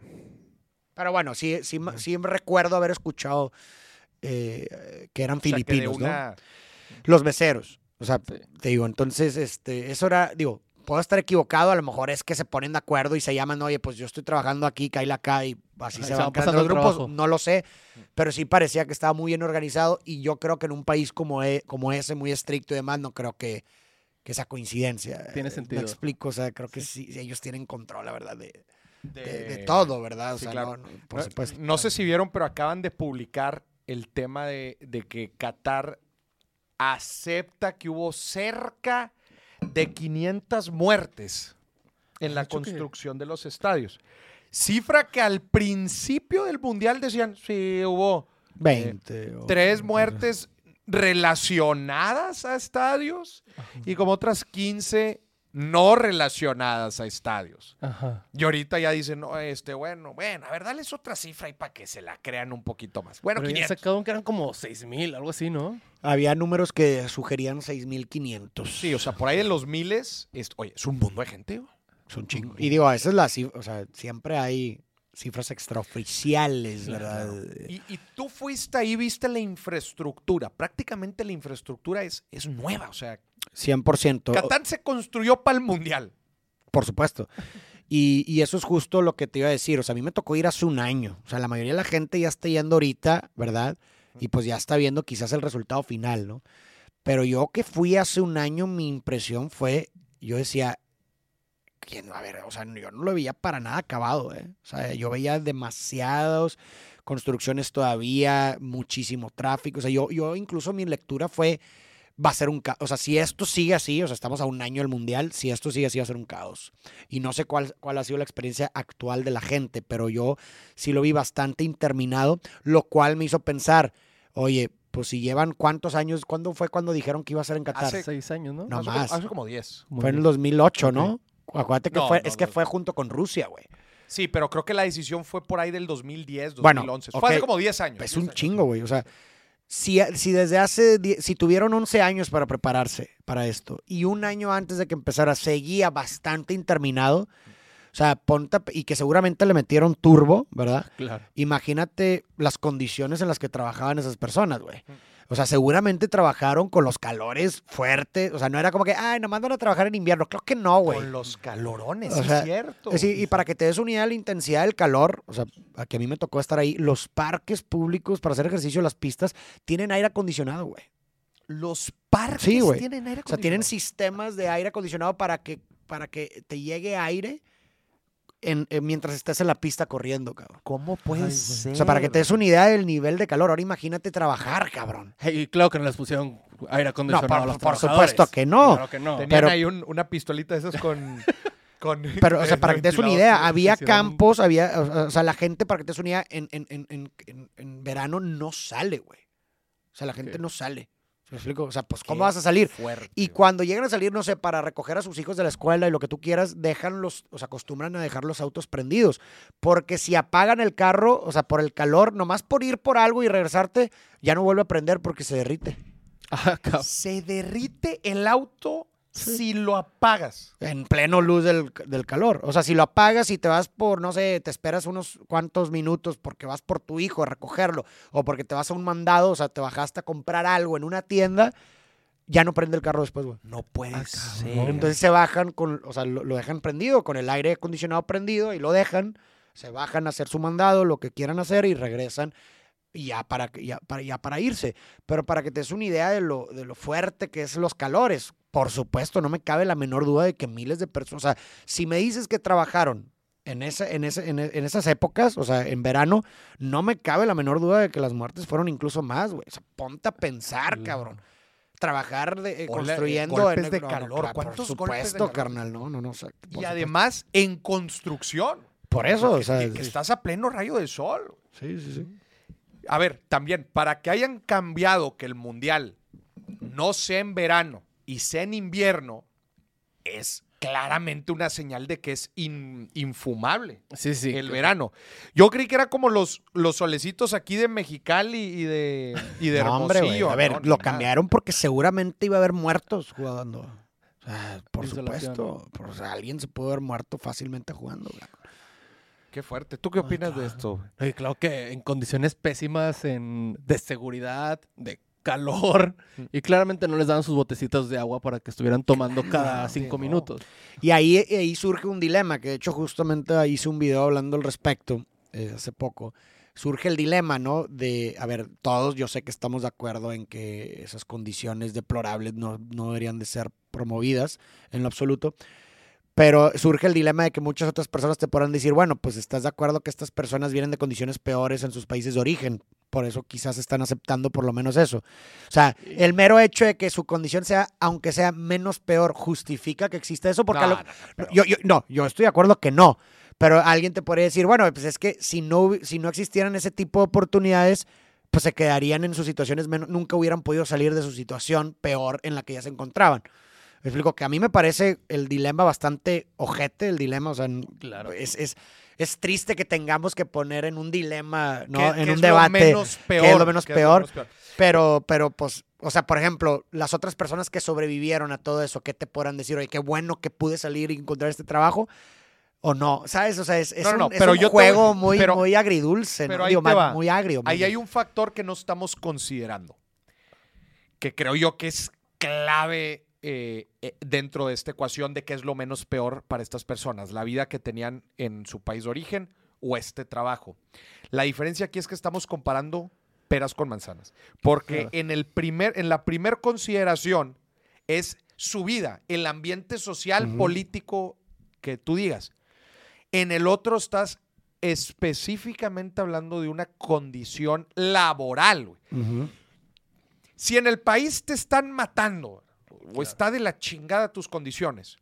Pero bueno, sí, sí, sí recuerdo haber escuchado eh, que eran O sea, que de filipinos, ¿no? Los beseros. O sea, Sí. te digo, entonces, este, eso era, digo, puedo estar equivocado, a lo mejor es que se ponen de acuerdo y se llaman, oye, pues yo estoy trabajando aquí, Kaila acá, y así se se van creando pasando los grupos, trabajo. no lo sé, pero sí parecía que estaba muy bien organizado y yo creo que en un país como, e- como ese, muy estricto y demás, no creo que, que esa coincidencia. Tiene eh, sentido. Me explico, o sea, creo que sí, ellos tienen control, la verdad, de, de- de de- todo, ¿verdad? O sí, sea, claro. no, no, por No- supuesto. No sé si vieron, pero acaban de publicar el tema de, de que Qatar acepta que hubo cerca de 500 muertes en la hecho que- construcción de los estadios. Cifra que al principio del Mundial decían, sí, hubo 20. o- tres muertes relacionadas a estadios y como otras 15 no relacionadas a estadios. Ajá. Y ahorita ya dicen, no, este, bueno, bueno, a ver, dales otra cifra ahí para que se la crean un poquito más. Bueno, Pero ya 500. sacaron que eran como 6 mil, algo así, ¿no? Había números que sugerían 6.500. Sí, o sea, por ahí en los miles, es, oye, es un mundo de gente. güey. Es un chingo. Y digo, esa es la cifra, o sea, siempre hay cifras extraoficiales, ¿verdad? Y, y tú fuiste ahí, viste la infraestructura. Prácticamente la infraestructura es, es nueva. O sea, 100%. Catán se construyó para el mundial. Por supuesto. Y, y eso es justo lo que te iba a decir. O sea, a mí me tocó ir hace un año. O sea, la mayoría de la gente ya está yendo ahorita, ¿verdad? Y pues ya está viendo quizás el resultado final, ¿no? Pero yo que fui hace un año, mi impresión fue, yo decía, ¿quién? A ver, o sea, yo no lo veía para nada acabado, ¿eh? O sea, yo veía demasiados construcciones todavía, muchísimo tráfico. O sea, yo, yo incluso mi lectura fue, va a ser un caos. O sea, si esto sigue así, o sea, estamos a un año del Mundial, si esto sigue así va a ser un caos. Y no sé cuál, cuál ha sido la experiencia actual de la gente, pero yo sí lo vi bastante interminado, lo cual me hizo pensar, oye, pues si llevan cuántos años, ¿cuándo fue cuando dijeron que iba a ser en Qatar? Hace- 6 años, ¿no? No hace, más. Como, hace como 10. Como fue en el diez. 2008, ¿no? Acuérdate que No, fue, no, es que no. fue junto con Rusia, güey. Sí, pero creo que la decisión fue por ahí del 2010, Bueno, 2011. ok. Fue hace como 10 años. Es 10 un años. chingo, güey. O sea, si, si desde hace, si tuvieron 11 años para prepararse para esto y un año antes de que empezara seguía bastante interminado, o sea, ponte, y que seguramente le metieron turbo, ¿verdad? Claro. Imagínate las condiciones en las que trabajaban esas personas, güey. O sea, seguramente trabajaron con los calores fuertes. O sea, no era como que, ay, nomás van a trabajar en invierno. Creo que no, güey. Con los calorones, O sea, es cierto. Sí, y para que te des una idea de la intensidad del calor, o sea, a que a mí me tocó estar ahí, los parques públicos para hacer ejercicio, las pistas, tienen aire acondicionado, güey. Los parques Sí, tienen aire O sea, tienen acondicionado. sistemas de aire acondicionado para que, para que te llegue aire en- en- mientras estés en la pista corriendo, cabrón. ¿Cómo puede Ay, ser? O sea, para que te des una idea del nivel de calor. Ahora imagínate trabajar, cabrón. Y claro que no les pusieron aire No, acondicionado por, a los por trabajadores. supuesto que no. Claro que no. Tenían pero- ahí un- una pistolita de esas con... con Pero, o sea, para que te des una idea, había campos, había, o o sea, la gente, para que te des una idea, en, en, en, en, verano no sale, güey. O sea, la gente no sale. ¿Me explico? O sea, pues, Qué ¿cómo vas a salir? Fuerte, Y cuando llegan a salir, no sé, para recoger a sus hijos de la escuela y lo que tú quieras, dejan los, o sea, acostumbran a dejar los autos prendidos. Porque si apagan el carro, o sea, por el calor, nomás por ir por algo y regresarte, ya no vuelve a prender porque se derrite. Ah. Se derrite el auto si lo apagas. En pleno luz del, del calor. O sea, si lo apagas y te vas por, no sé, te esperas unos cuantos minutos porque vas por tu hijo a recogerlo o porque te vas a un mandado, o sea, te bajaste a comprar algo en una tienda, ya no prende el carro después, güey. No puede Ah, ser. Entonces se bajan con, o sea, lo, lo dejan prendido, con el aire acondicionado prendido y lo dejan, se bajan a hacer su mandado, lo que quieran hacer y regresan ya para, que- ya para, ya para irse. Pero para que te des una idea de lo, de lo fuerte que es los calores, por supuesto, no me cabe la menor duda de que miles de personas, o sea, si me dices que trabajaron en, ese, en, ese, en, esas épocas, o sea, en verano, no me cabe la menor duda de que las muertes fueron incluso más, güey. O sea, ponte a pensar, cabrón. Trabajar de, eh, Hola, eh, construyendo golpes en de no, no, calor. claro, ¿Cuántos por golpes de supuesto, carnal, no, no, no. o sea, por Y además en construcción. por eso, o sea, que, que estás a pleno rayo de sol. sí, sí, sí. A ver, también, para que hayan cambiado que el mundial no sea en verano y sea en invierno, es claramente una señal de que es in- infumable Sí, sí. el verano. Yo creí que era como los, los solecitos aquí de Mexicali y de, y de No, hombre. A ver, no, lo nada. cambiaron porque seguramente iba a haber muertos jugando. O sea, por Insolación. supuesto. por- o sea, alguien se pudo haber muerto fácilmente jugando. güey. Qué fuerte. ¿Tú qué Ay, opinas de claro. esto? Oye, claro que en condiciones pésimas en, de seguridad, de calor, Mm. y claramente no les daban sus botecitos de agua para que estuvieran tomando cada cinco no. minutos. Y ahí, ahí surge un dilema, que de hecho justamente hice un video hablando al respecto eh, hace poco. Surge el dilema, ¿no? De, a ver, todos yo sé que estamos de acuerdo en que esas condiciones deplorables no, no deberían de ser promovidas en lo absoluto. Pero surge el dilema de que muchas otras personas te podrán decir, bueno, pues estás de acuerdo que estas personas vienen de condiciones peores en sus países de origen. Por eso quizás están aceptando por lo menos eso. O sea, el mero hecho de que su condición sea, aunque sea menos peor, justifica que exista eso. Porque No, lo- no, no, pero- yo, yo- no, yo estoy de acuerdo que no. Pero alguien te podría decir, bueno, pues es que si no, si no existieran ese tipo de oportunidades, pues se quedarían en sus situaciones, menos, nunca hubieran podido salir de su situación peor en la que ya se encontraban. Me explico que a mí me parece el dilema bastante ojete, el dilema, o sea, Claro. es, es, es triste que tengamos que poner en un dilema, ¿no? ¿Qué- en un es lo debate. menos ¿qué es peor? lo menos ¿Qué peor? Pero, pero, pues, o sea, por ejemplo, las otras personas que sobrevivieron a todo eso, ¿qué te podrán decir? Oye, qué bueno que pude salir y encontrar este trabajo. O no, ¿sabes? O sea, es, es No, no, un, no, es pero un yo te juego voy- muy, pero- muy agridulce, ¿no? pero ahí Digo, te va. muy agrio. Ahí bien. hay un factor que no estamos considerando, que creo yo que es clave eh, eh, dentro de esta ecuación de qué es lo menos peor para estas personas, la vida que tenían en su país de origen o este trabajo. La diferencia aquí es que estamos comparando peras con manzanas, porque Claro. en, el primer, en la primer consideración es su vida, el ambiente social, político que tú digas. En el otro estás específicamente hablando de una condición laboral. Ujú. Si en el país te están matando o está de la chingada tus condiciones,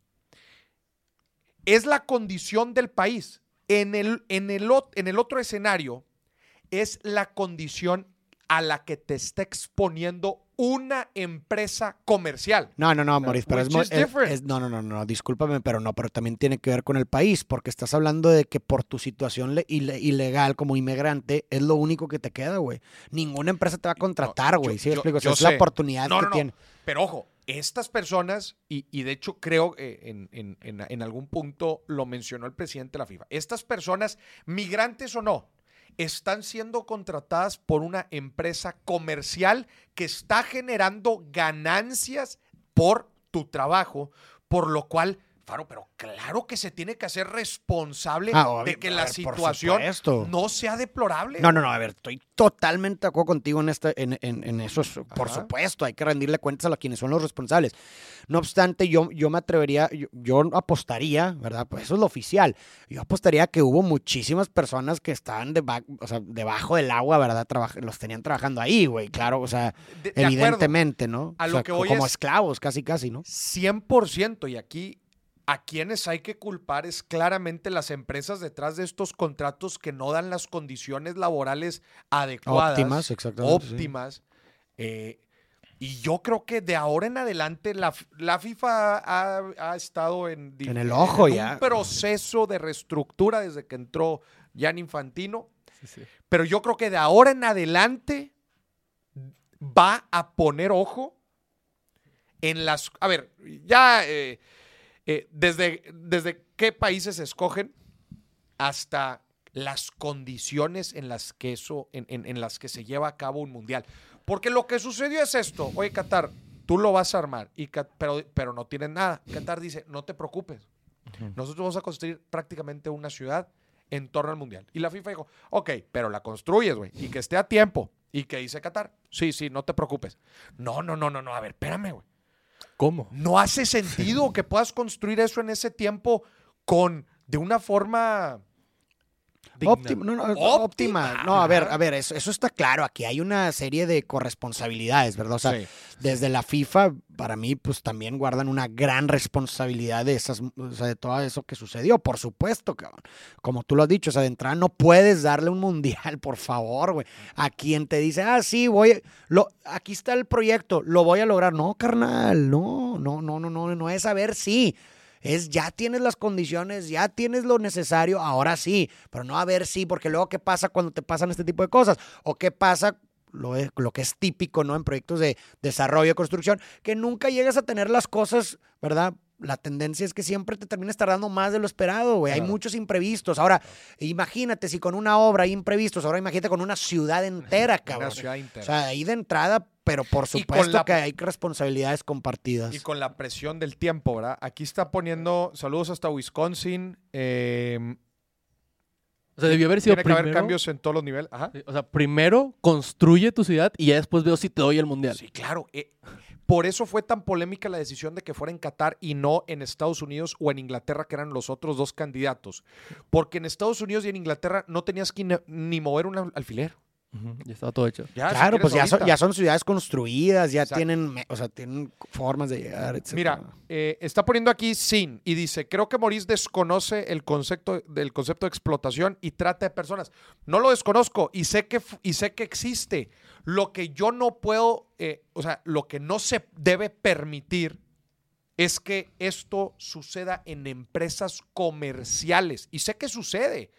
es la condición del país. En el, en el, ot- en el otro escenario, es la condición a la que te está exponiendo una empresa comercial. No, no, no, Maurice, pero es, es- es- no, no, no, no, discúlpame, pero no, pero también tiene que ver con el país, porque estás hablando de que por tu situación le- ile- ilegal como inmigrante es lo único que te queda, güey. Ninguna empresa te va a contratar, güey. ¿Sí yo- explico? O sea, yo es la oportunidad No, que no, no. tiene. Pero ojo, estas personas, y, de hecho creo eh, en- en algún punto lo mencionó el presidente de la FIFA, estas personas, migrantes o no, están siendo contratadas por una empresa comercial que está generando ganancias por tu trabajo, por lo cual, Faro, pero claro que se tiene que hacer responsable Ah, de que la ver, situación no sea deplorable. No, no, no, a ver, estoy totalmente de acuerdo contigo en, esta, en, en- en eso. es- Por Ajá. supuesto, hay que rendirle cuentas a los quienes son los responsables. No obstante, yo, yo me atrevería, yo, yo apostaría, ¿verdad? Pues eso es lo oficial. Yo apostaría que hubo muchísimas personas que estaban deba- o sea, debajo del agua, ¿verdad? Traba- los tenían trabajando ahí, güey, claro, o sea, De- de acuerdo. evidentemente, ¿no? A O lo sea, que co- voy como es- esclavos, casi, casi, ¿no? 100%. Y aquí a quienes hay que culpar es claramente las empresas detrás de estos contratos que no dan las condiciones laborales adecuadas. Óptimas, exactamente. sí. óptimas. Eh, y yo creo que de ahora en adelante la, la FIFA ha, ha estado en, En el ojo en ya. un proceso de reestructura desde que entró Jan Infantino. Sí, sí. Pero yo creo que de ahora en adelante va a poner ojo en las... A ver, ya eh, eh, desde, desde qué países se escogen hasta las condiciones en las que eso, en, en- en las que se lleva a cabo un mundial. Porque lo que sucedió es esto, oye Qatar, tú lo vas a armar, y pero, pero no tienes nada. Qatar dice, no te preocupes, nosotros vamos a construir prácticamente una ciudad en torno al mundial. Y la FIFA dijo, ok, pero la construyes, güey, y que esté a tiempo. ¿Y que dice Qatar? Sí, sí, no te preocupes. No, no, no, no, no, a ver, espérame, güey. ¿Cómo? No hace sentido que puedas construir eso en ese tiempo con, de una forma... Óptima, no, no, óptima. No, a ver, a ver, eso, eso está claro. Aquí hay una serie de corresponsabilidades, ¿verdad? O sea, Sí. desde la FIFA, para mí, pues también guardan una gran responsabilidad de esas, o sea, de todo eso que sucedió, por supuesto, cabrón. Como tú lo has dicho, o sea, de entrada no puedes darle un mundial, por favor, güey. A quien te dice, ah, sí, voy, lo, aquí está el proyecto, lo voy a lograr. No, carnal, no, no, no, no, no, no es a ver si. Es ya tienes las condiciones, ya tienes lo necesario, ahora sí, pero no a ver si, porque luego qué pasa cuando te pasan este tipo de cosas, o qué pasa lo, es- lo que es típico, ¿no? En proyectos de desarrollo, construcción, que nunca llegas a tener las cosas, ¿verdad? La tendencia es que siempre te terminas tardando más de lo esperado, güey. Hay muchos imprevistos. Ahora, imagínate si con una obra hay imprevistos, ahora imagínate con una ciudad entera, cabrón. Una ciudad O entera. sea, ahí de entrada, pero por supuesto la- que hay responsabilidades compartidas. Y con la presión del tiempo, ¿verdad? Aquí está poniendo saludos hasta Wisconsin. eh, O sea, debió haber sido tiene que haber primero. cambios en todos los niveles. Ajá. O sea, primero construye tu ciudad y ya después veo si te doy el mundial. Sí, claro. eh, por eso fue tan polémica la decisión de que fuera en Qatar y no en Estados Unidos o en Inglaterra, que eran los otros dos candidatos. Porque en Estados Unidos y en Inglaterra no tenías que ni- mover un al- Ya estaba todo hecho. Ya, claro, pues ya son, ya son ciudades construidas, ya Exacto. tienen, o sea, tienen formas de llegar, etc. Mira, eh, está poniendo aquí sin y dice, creo que Maurice desconoce el concepto del concepto de explotación y trata de personas. No lo desconozco y sé que, y sé que existe. Lo que yo no puedo, eh, o sea, lo que no se debe permitir es que esto suceda en empresas comerciales. Y sé que sucede.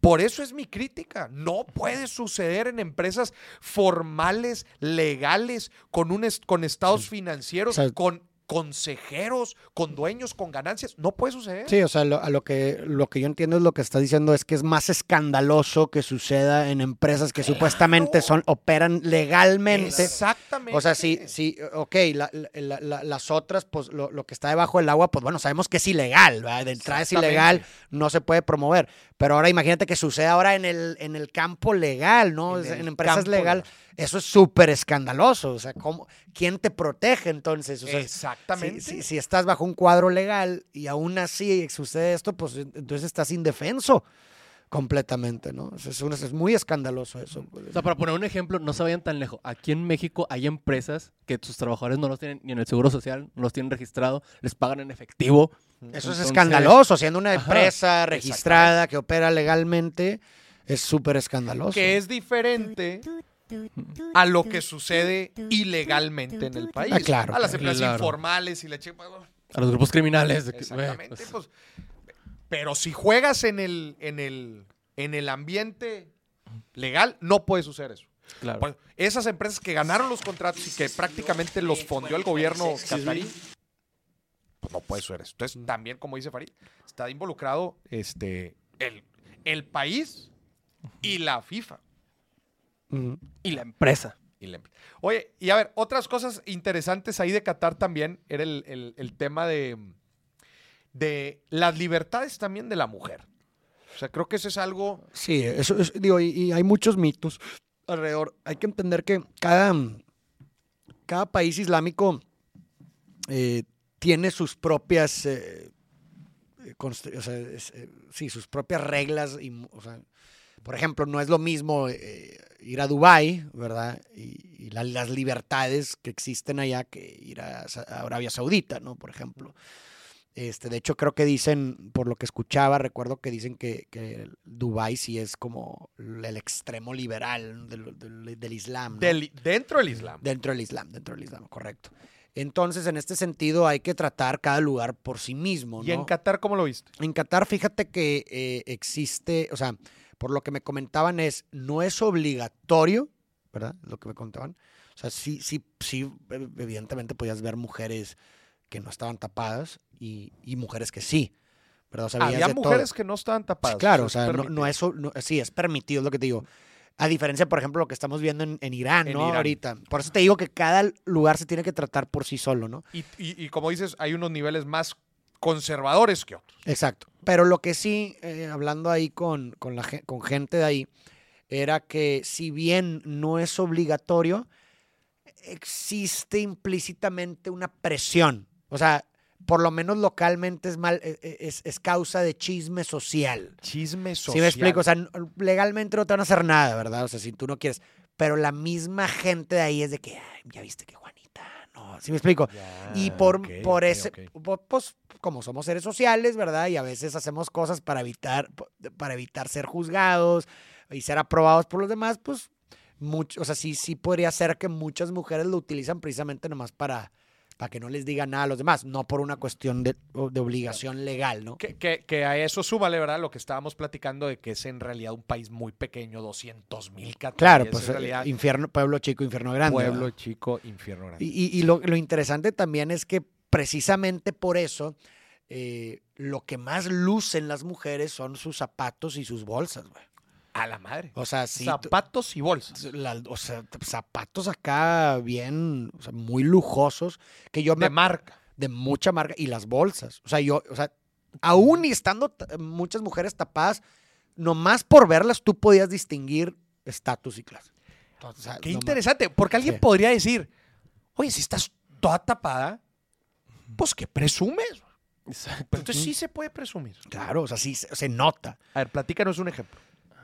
Por eso es mi crítica. No puede suceder en empresas formales, legales, con, un est- con estados financieros, O sea- con consejeros, con dueños, con ganancias. No puede suceder. Sí, o sea, lo, a lo que, lo que yo entiendo es lo que está diciendo es que es más escandaloso que suceda en empresas que supuestamente son, operan legalmente. Exactamente. O sea, sí, sí, ok, la- la- la- las otras, pues lo, lo que está debajo del agua, pues bueno, sabemos que es ilegal, ¿verdad? De entrada es ilegal, no se puede promover. Pero ahora imagínate que suceda ahora en el, en el campo legal, ¿no? En empresas legal. legal. Eso es súper escandaloso. O sea, ¿cómo, ¿quién te protege entonces? O sea, Exactamente. si, si- si estás bajo un cuadro legal y aún así sucede esto, pues entonces estás indefenso completamente, ¿no? Es, un- es muy escandaloso eso. O sea, para poner un ejemplo, no se vayan tan lejos. Aquí en México hay empresas que sus trabajadores no los tienen ni en el seguro social, no los tienen registrado, les pagan en efectivo. Eso es escandaloso, siendo una Ajá, empresa registrada que opera legalmente, es súper escandaloso. que es diferente a lo que sucede ilegalmente en el país. Ah, claro, A las empresas Claro. informales y che- A los grupos criminales. Exactamente. pues, pues, pero si juegas en el, en el, en el ambiente legal, no puede suceder eso. claro. Bueno, esas empresas que ganaron los contratos y que prácticamente los fondeó el gobierno catarí, pues no puede suceder eso. Entonces, también, como dice Farid, está involucrado este, el, el país y la FIFA. Y la empresa. Y la empre- Oye, y a ver, otras cosas interesantes ahí de Qatar también era el, el- el tema de, de las libertades también de la mujer. O sea, creo que eso es algo... Sí, eso es, digo, y, y hay muchos mitos alrededor. Hay que entender que cada, cada país islámico eh, tiene sus propias, eh, eh, o sea, es, eh, sí, sus propias reglas. Y, o sea, por ejemplo, no es lo mismo eh, ir a Dubái, ¿verdad? Y, y la- las libertades que existen allá que ir a, Arabia Saudita, ¿no? Por ejemplo. Este, de hecho, creo que dicen, por lo que escuchaba, recuerdo que dicen que, que Dubái sí es como el extremo liberal del, del- del Islam. ¿no? del- dentro del Islam. Dentro del Islam, dentro del Islam, correcto. Entonces, en este sentido, hay que tratar cada lugar por sí mismo. ¿Y en ¿no? Qatar cómo lo viste? En Qatar, fíjate que eh, existe, o sea, por lo que me comentaban es, no es obligatorio, ¿verdad? Lo que me contaban. O sea, sí, sí, sí, ev- evidentemente podías ver mujeres que no estaban tapadas y, y mujeres que sí, ¿verdad? O sea, Había de todo. mujeres que no estaban Sí, tapadas. claro, o sea, no, no es, no- sí, es permitido, es lo que te digo. A diferencia, por ejemplo, lo que estamos viendo en, en Irán, En ¿no? Irán. Ahorita. Por eso te digo que cada lugar se tiene que tratar por sí solo, ¿no? Y, y- y como dices, hay unos niveles más conservadores que otros. Exacto. Pero lo que sí, eh, hablando ahí con, con, la, gen- con gente de ahí, era que si bien no es obligatorio, existe implícitamente una presión. O sea, por lo menos localmente es, mal, eh, eh, es, es causa de chisme social. Chisme social. Sí me explico, o sea, legalmente no te van a hacer nada, ¿verdad? O sea, si tú no quieres. Pero la misma gente de ahí es de que, "Ay, ya viste que Juanita, no, ¿sí me explico? y por, ok, por ese, pues como somos seres sociales, ¿verdad? Y a veces hacemos cosas para evitar, para evitar ser juzgados y ser aprobados por los demás, pues, mucho, o sea, sí, sí podría ser que muchas mujeres lo utilizan precisamente nomás para para que no les diga nada a los demás, no por una cuestión de, de obligación legal, ¿no? Que, que, que a eso súmale, ¿verdad? Lo que estábamos platicando de que es en realidad un país muy pequeño, 200 mil Claro, pues en realidad, infierno, pueblo chico, infierno grande. Pueblo ¿verdad? chico, infierno grande. Y, y, y lo, lo, interesante también es que precisamente por eso eh, lo que más lucen las mujeres son sus zapatos y sus bolsas, güey. A la madre. O sea, sí. Zapatos y bolsas. La, o sea, zapatos acá bien, o sea, muy lujosos. Que yo de me, marca. De mucha marca. Y las bolsas. O sea, yo, o sea, aún y estando muchas mujeres tapadas, nomás por verlas tú podías distinguir estatus y clase. O sea, Qué interesante, porque alguien sí. podría decir, oye, si estás toda tapada, pues que presumes. Exacto. Entonces sí se puede presumir. Claro, o sea, sí se, se nota. A ver, platícanos un ejemplo.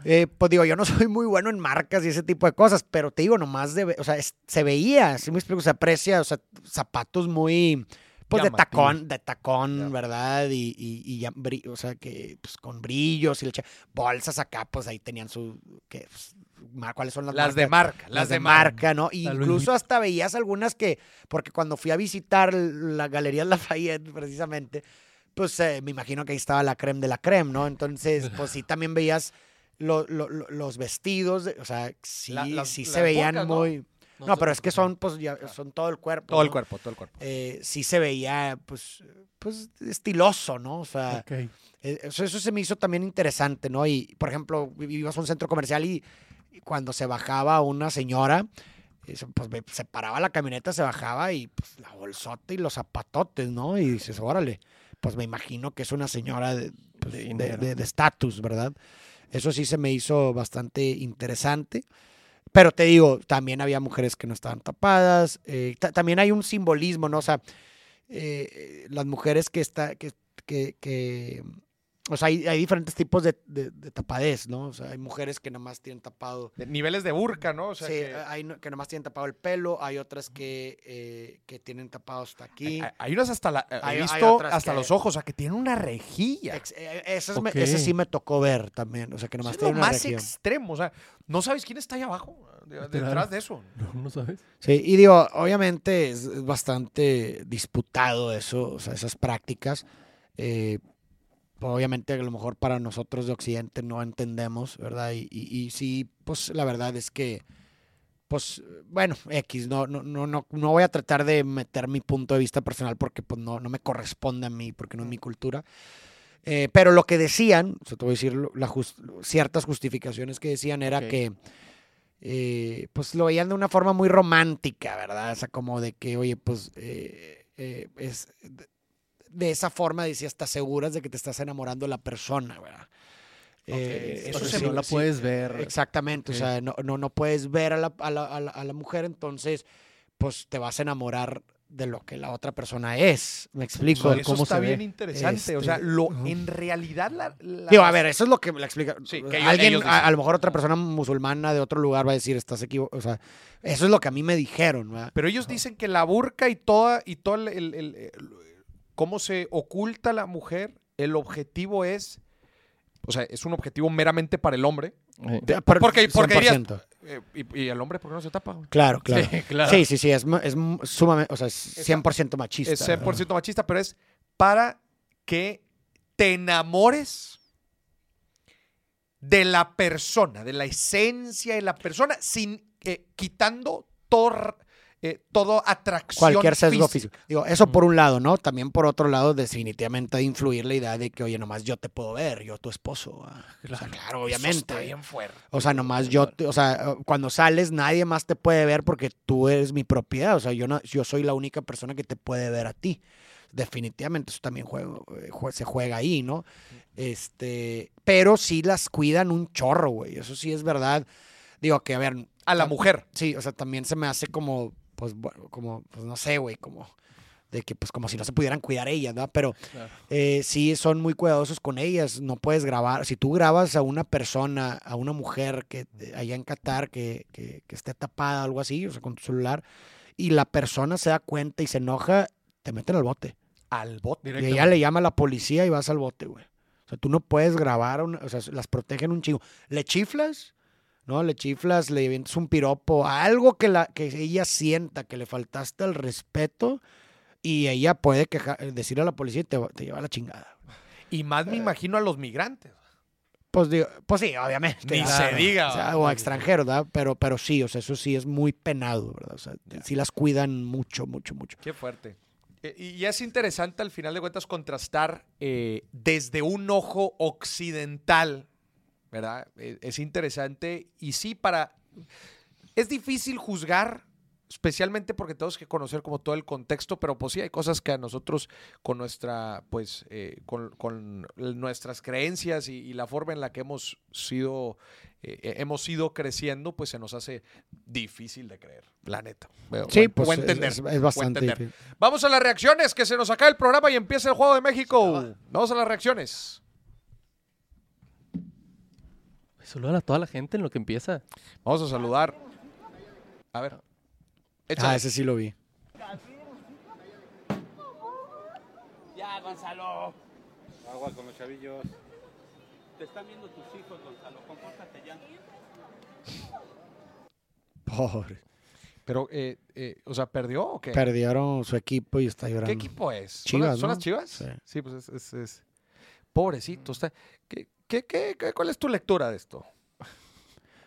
Eh, pues digo, yo no soy muy bueno en marcas y ese tipo de cosas, pero te digo, nomás de, o sea, es, se veía, si me explico, se aprecia, o sea, zapatos muy, pues Llamativo. de tacón, de tacón, yeah. ¿verdad? Y, y, y ya, o sea, que pues con brillos y leche, bolsas acá, pues ahí tenían su, que, pues, ¿cuáles son las Las marcas? de marca, las, de, marca, marca ¿no? Y incluso hasta veías algunas que, porque cuando fui a visitar la Galería Lafayette, precisamente, pues eh, me imagino que ahí estaba la creme de la creme, ¿no? Entonces, pues sí, también veías lo, lo, los vestidos, o sea, sí, la, la, sí se veían muy... ¿no? No, no pero es que son, pues, ya, son todo el cuerpo. Todo ¿no? el cuerpo, todo el cuerpo. Eh, sí se veía, pues, pues, estiloso, ¿no? O sea, okay. eh, eso, eso, se me hizo también interesante, ¿no? Y, por ejemplo, a un centro comercial y, y cuando se bajaba una señora, pues se paraba la camioneta, se bajaba y pues, la bolsota y los zapatotes, ¿no? Y dices, órale, pues me imagino que es una señora de estatus, pues, ¿verdad? Eso sí se me hizo bastante interesante. Pero te digo, también había mujeres que no estaban tapadas. Eh, también hay un simbolismo, ¿no? O sea, eh, las mujeres que, está, que, que, que o sea, hay, hay diferentes tipos de, de, de, tapadez, ¿no? O sea, hay mujeres que nomás tienen tapado. De niveles de burka, ¿no? O sea, sí, que... hay que nomás tienen tapado el pelo, hay otras que, eh, que tienen tapado hasta aquí. Hay, hay unas hasta la. Hay, he visto hasta que... los ojos, o sea, que tienen una rejilla. Ex, eh, ese, okay. me, ese, sí me tocó ver también, o sea, que nomás es tiene lo una más región. extremo, o sea, no sabes quién está ahí abajo, de, detrás de eso. No, no sabes. Sí, y digo, obviamente es, es bastante disputado eso, o sea, esas prácticas. Eh, obviamente a lo mejor para nosotros de Occidente no entendemos, ¿verdad? Y, y, y, sí, pues la verdad es que, pues, bueno, X, no, no, no, no, no voy a tratar de meter mi punto de vista personal porque pues, no, no me corresponde a mí, porque no es mi cultura. Eh, pero lo que decían, o sea, te voy a decir la just, ciertas justificaciones que decían era okay. que, eh, pues lo veían de una forma muy romántica, ¿verdad? O sea, como de que, oye, pues eh, es de esa forma decías, estás seguras de que te estás enamorando de la persona, ¿verdad? Okay. Eh, eso sí, no la puedes ver. Exactamente, okay. o sea, no, no, no puedes ver a la, a, la, a, la, a la, mujer, entonces, pues te vas a enamorar de lo que la otra persona es. ¿Me explico? O sea, eso está bien ve? interesante. Este, o sea, lo, en realidad la, la, Digo, a ver, eso es lo que me explica. Sí, que Alguien, a, lo mejor otra persona musulmana de otro lugar va a decir, estás equivocado. O sea, eso es lo que a mí me dijeron. ¿verdad? Pero ellos dicen que la burka y toda, y todo el, el, el cómo se oculta la mujer, el objetivo es, o sea, es un objetivo meramente para el hombre. De, por, porque porque dirías, eh, y, y, el hombre por qué no se tapa? Claro, claro. Sí, claro. sí, sí, sí, es, es sumamente, o sea, es 100% machista. Es 100% ¿no? machista, pero es para que te enamores de la persona, de la esencia de la persona, sin eh, quitando todo eh, todo atracción. Cualquier sesgo físico. Digo, eso por un lado, ¿no? También por otro lado, definitivamente de influir la idea de que, oye, nomás yo te puedo ver, yo tu esposo. Ah, claro, o sea, claro, obviamente. Está bien fuerte. O sea, nomás yo, o sea, cuando sales nadie más te puede ver porque tú eres mi propiedad. O sea, yo, no, yo soy la única persona que te puede ver a ti. Definitivamente eso también juego, se juega ahí, ¿no? Este, pero sí las cuidan un chorro, güey. Eso sí es verdad. Digo, que a ver. A la mujer. Sí, o sea, también se me hace como pues bueno, como, pues no sé, güey, como de que pues como si no se pudieran cuidar ellas, ¿no? Pero claro. eh, sí son muy cuidadosos con ellas, no puedes grabar, si tú grabas a una persona, a una mujer que allá en Qatar que, que, que esté tapada o algo así, o sea, con tu celular, y la persona se da cuenta y se enoja, te meten al bote. Al bote. Y ella le llama a la policía y vas al bote, güey. O sea, tú no puedes grabar, una, o sea, las protegen un chingo. ¿Le chiflas? ¿No? Le chiflas, le avientas un piropo, algo que, la, que ella sienta que le faltaste el respeto, y ella puede queja- decirle a la policía y te, te lleva a la chingada. Y más me imagino a los migrantes. Pues, digo, pues sí, obviamente. Ni ¿verdad? se diga, O, sea, ¿verdad? o a extranjeros, ¿verdad? Pero, pero sí, o sea, eso sí es muy penado, ¿verdad? O sea, sí las cuidan mucho, mucho, mucho. Qué fuerte. Eh, Y y es interesante al final de cuentas contrastar eh, desde un ojo occidental, ¿verdad? Eh, Es interesante y sí para... Es difícil juzgar, especialmente porque tenemos que conocer como todo el contexto, pero pues sí hay cosas que a nosotros con nuestra, pues, eh, con, con nuestras creencias y, y la forma en la que hemos sido, eh, hemos ido creciendo, pues se nos hace difícil de creer, la neta. O- Sí, pues es- entender, es, bastante entender. Vamos a las reacciones, que se nos acaba el programa y empieza el Juego de México. Vamos a las reacciones. Saluda a toda la gente en lo que empieza. Vamos a saludar. A ver. Échale. Ah, ese sí lo vi. Ya, Gonzalo. Agua con los chavillos. Te están viendo tus hijos, Gonzalo. Compórtate ya. Pobre. Pero, eh, eh, o sea, ¿perdió o qué? Perdieron su equipo y está llorando. ¿Qué equipo es? ¿Son Chivas, las- ¿Son ¿no? las Chivas? Sí. pues es... es- es- Pobrecito. Está... ¿Qué, qué, cuál es tu lectura de esto?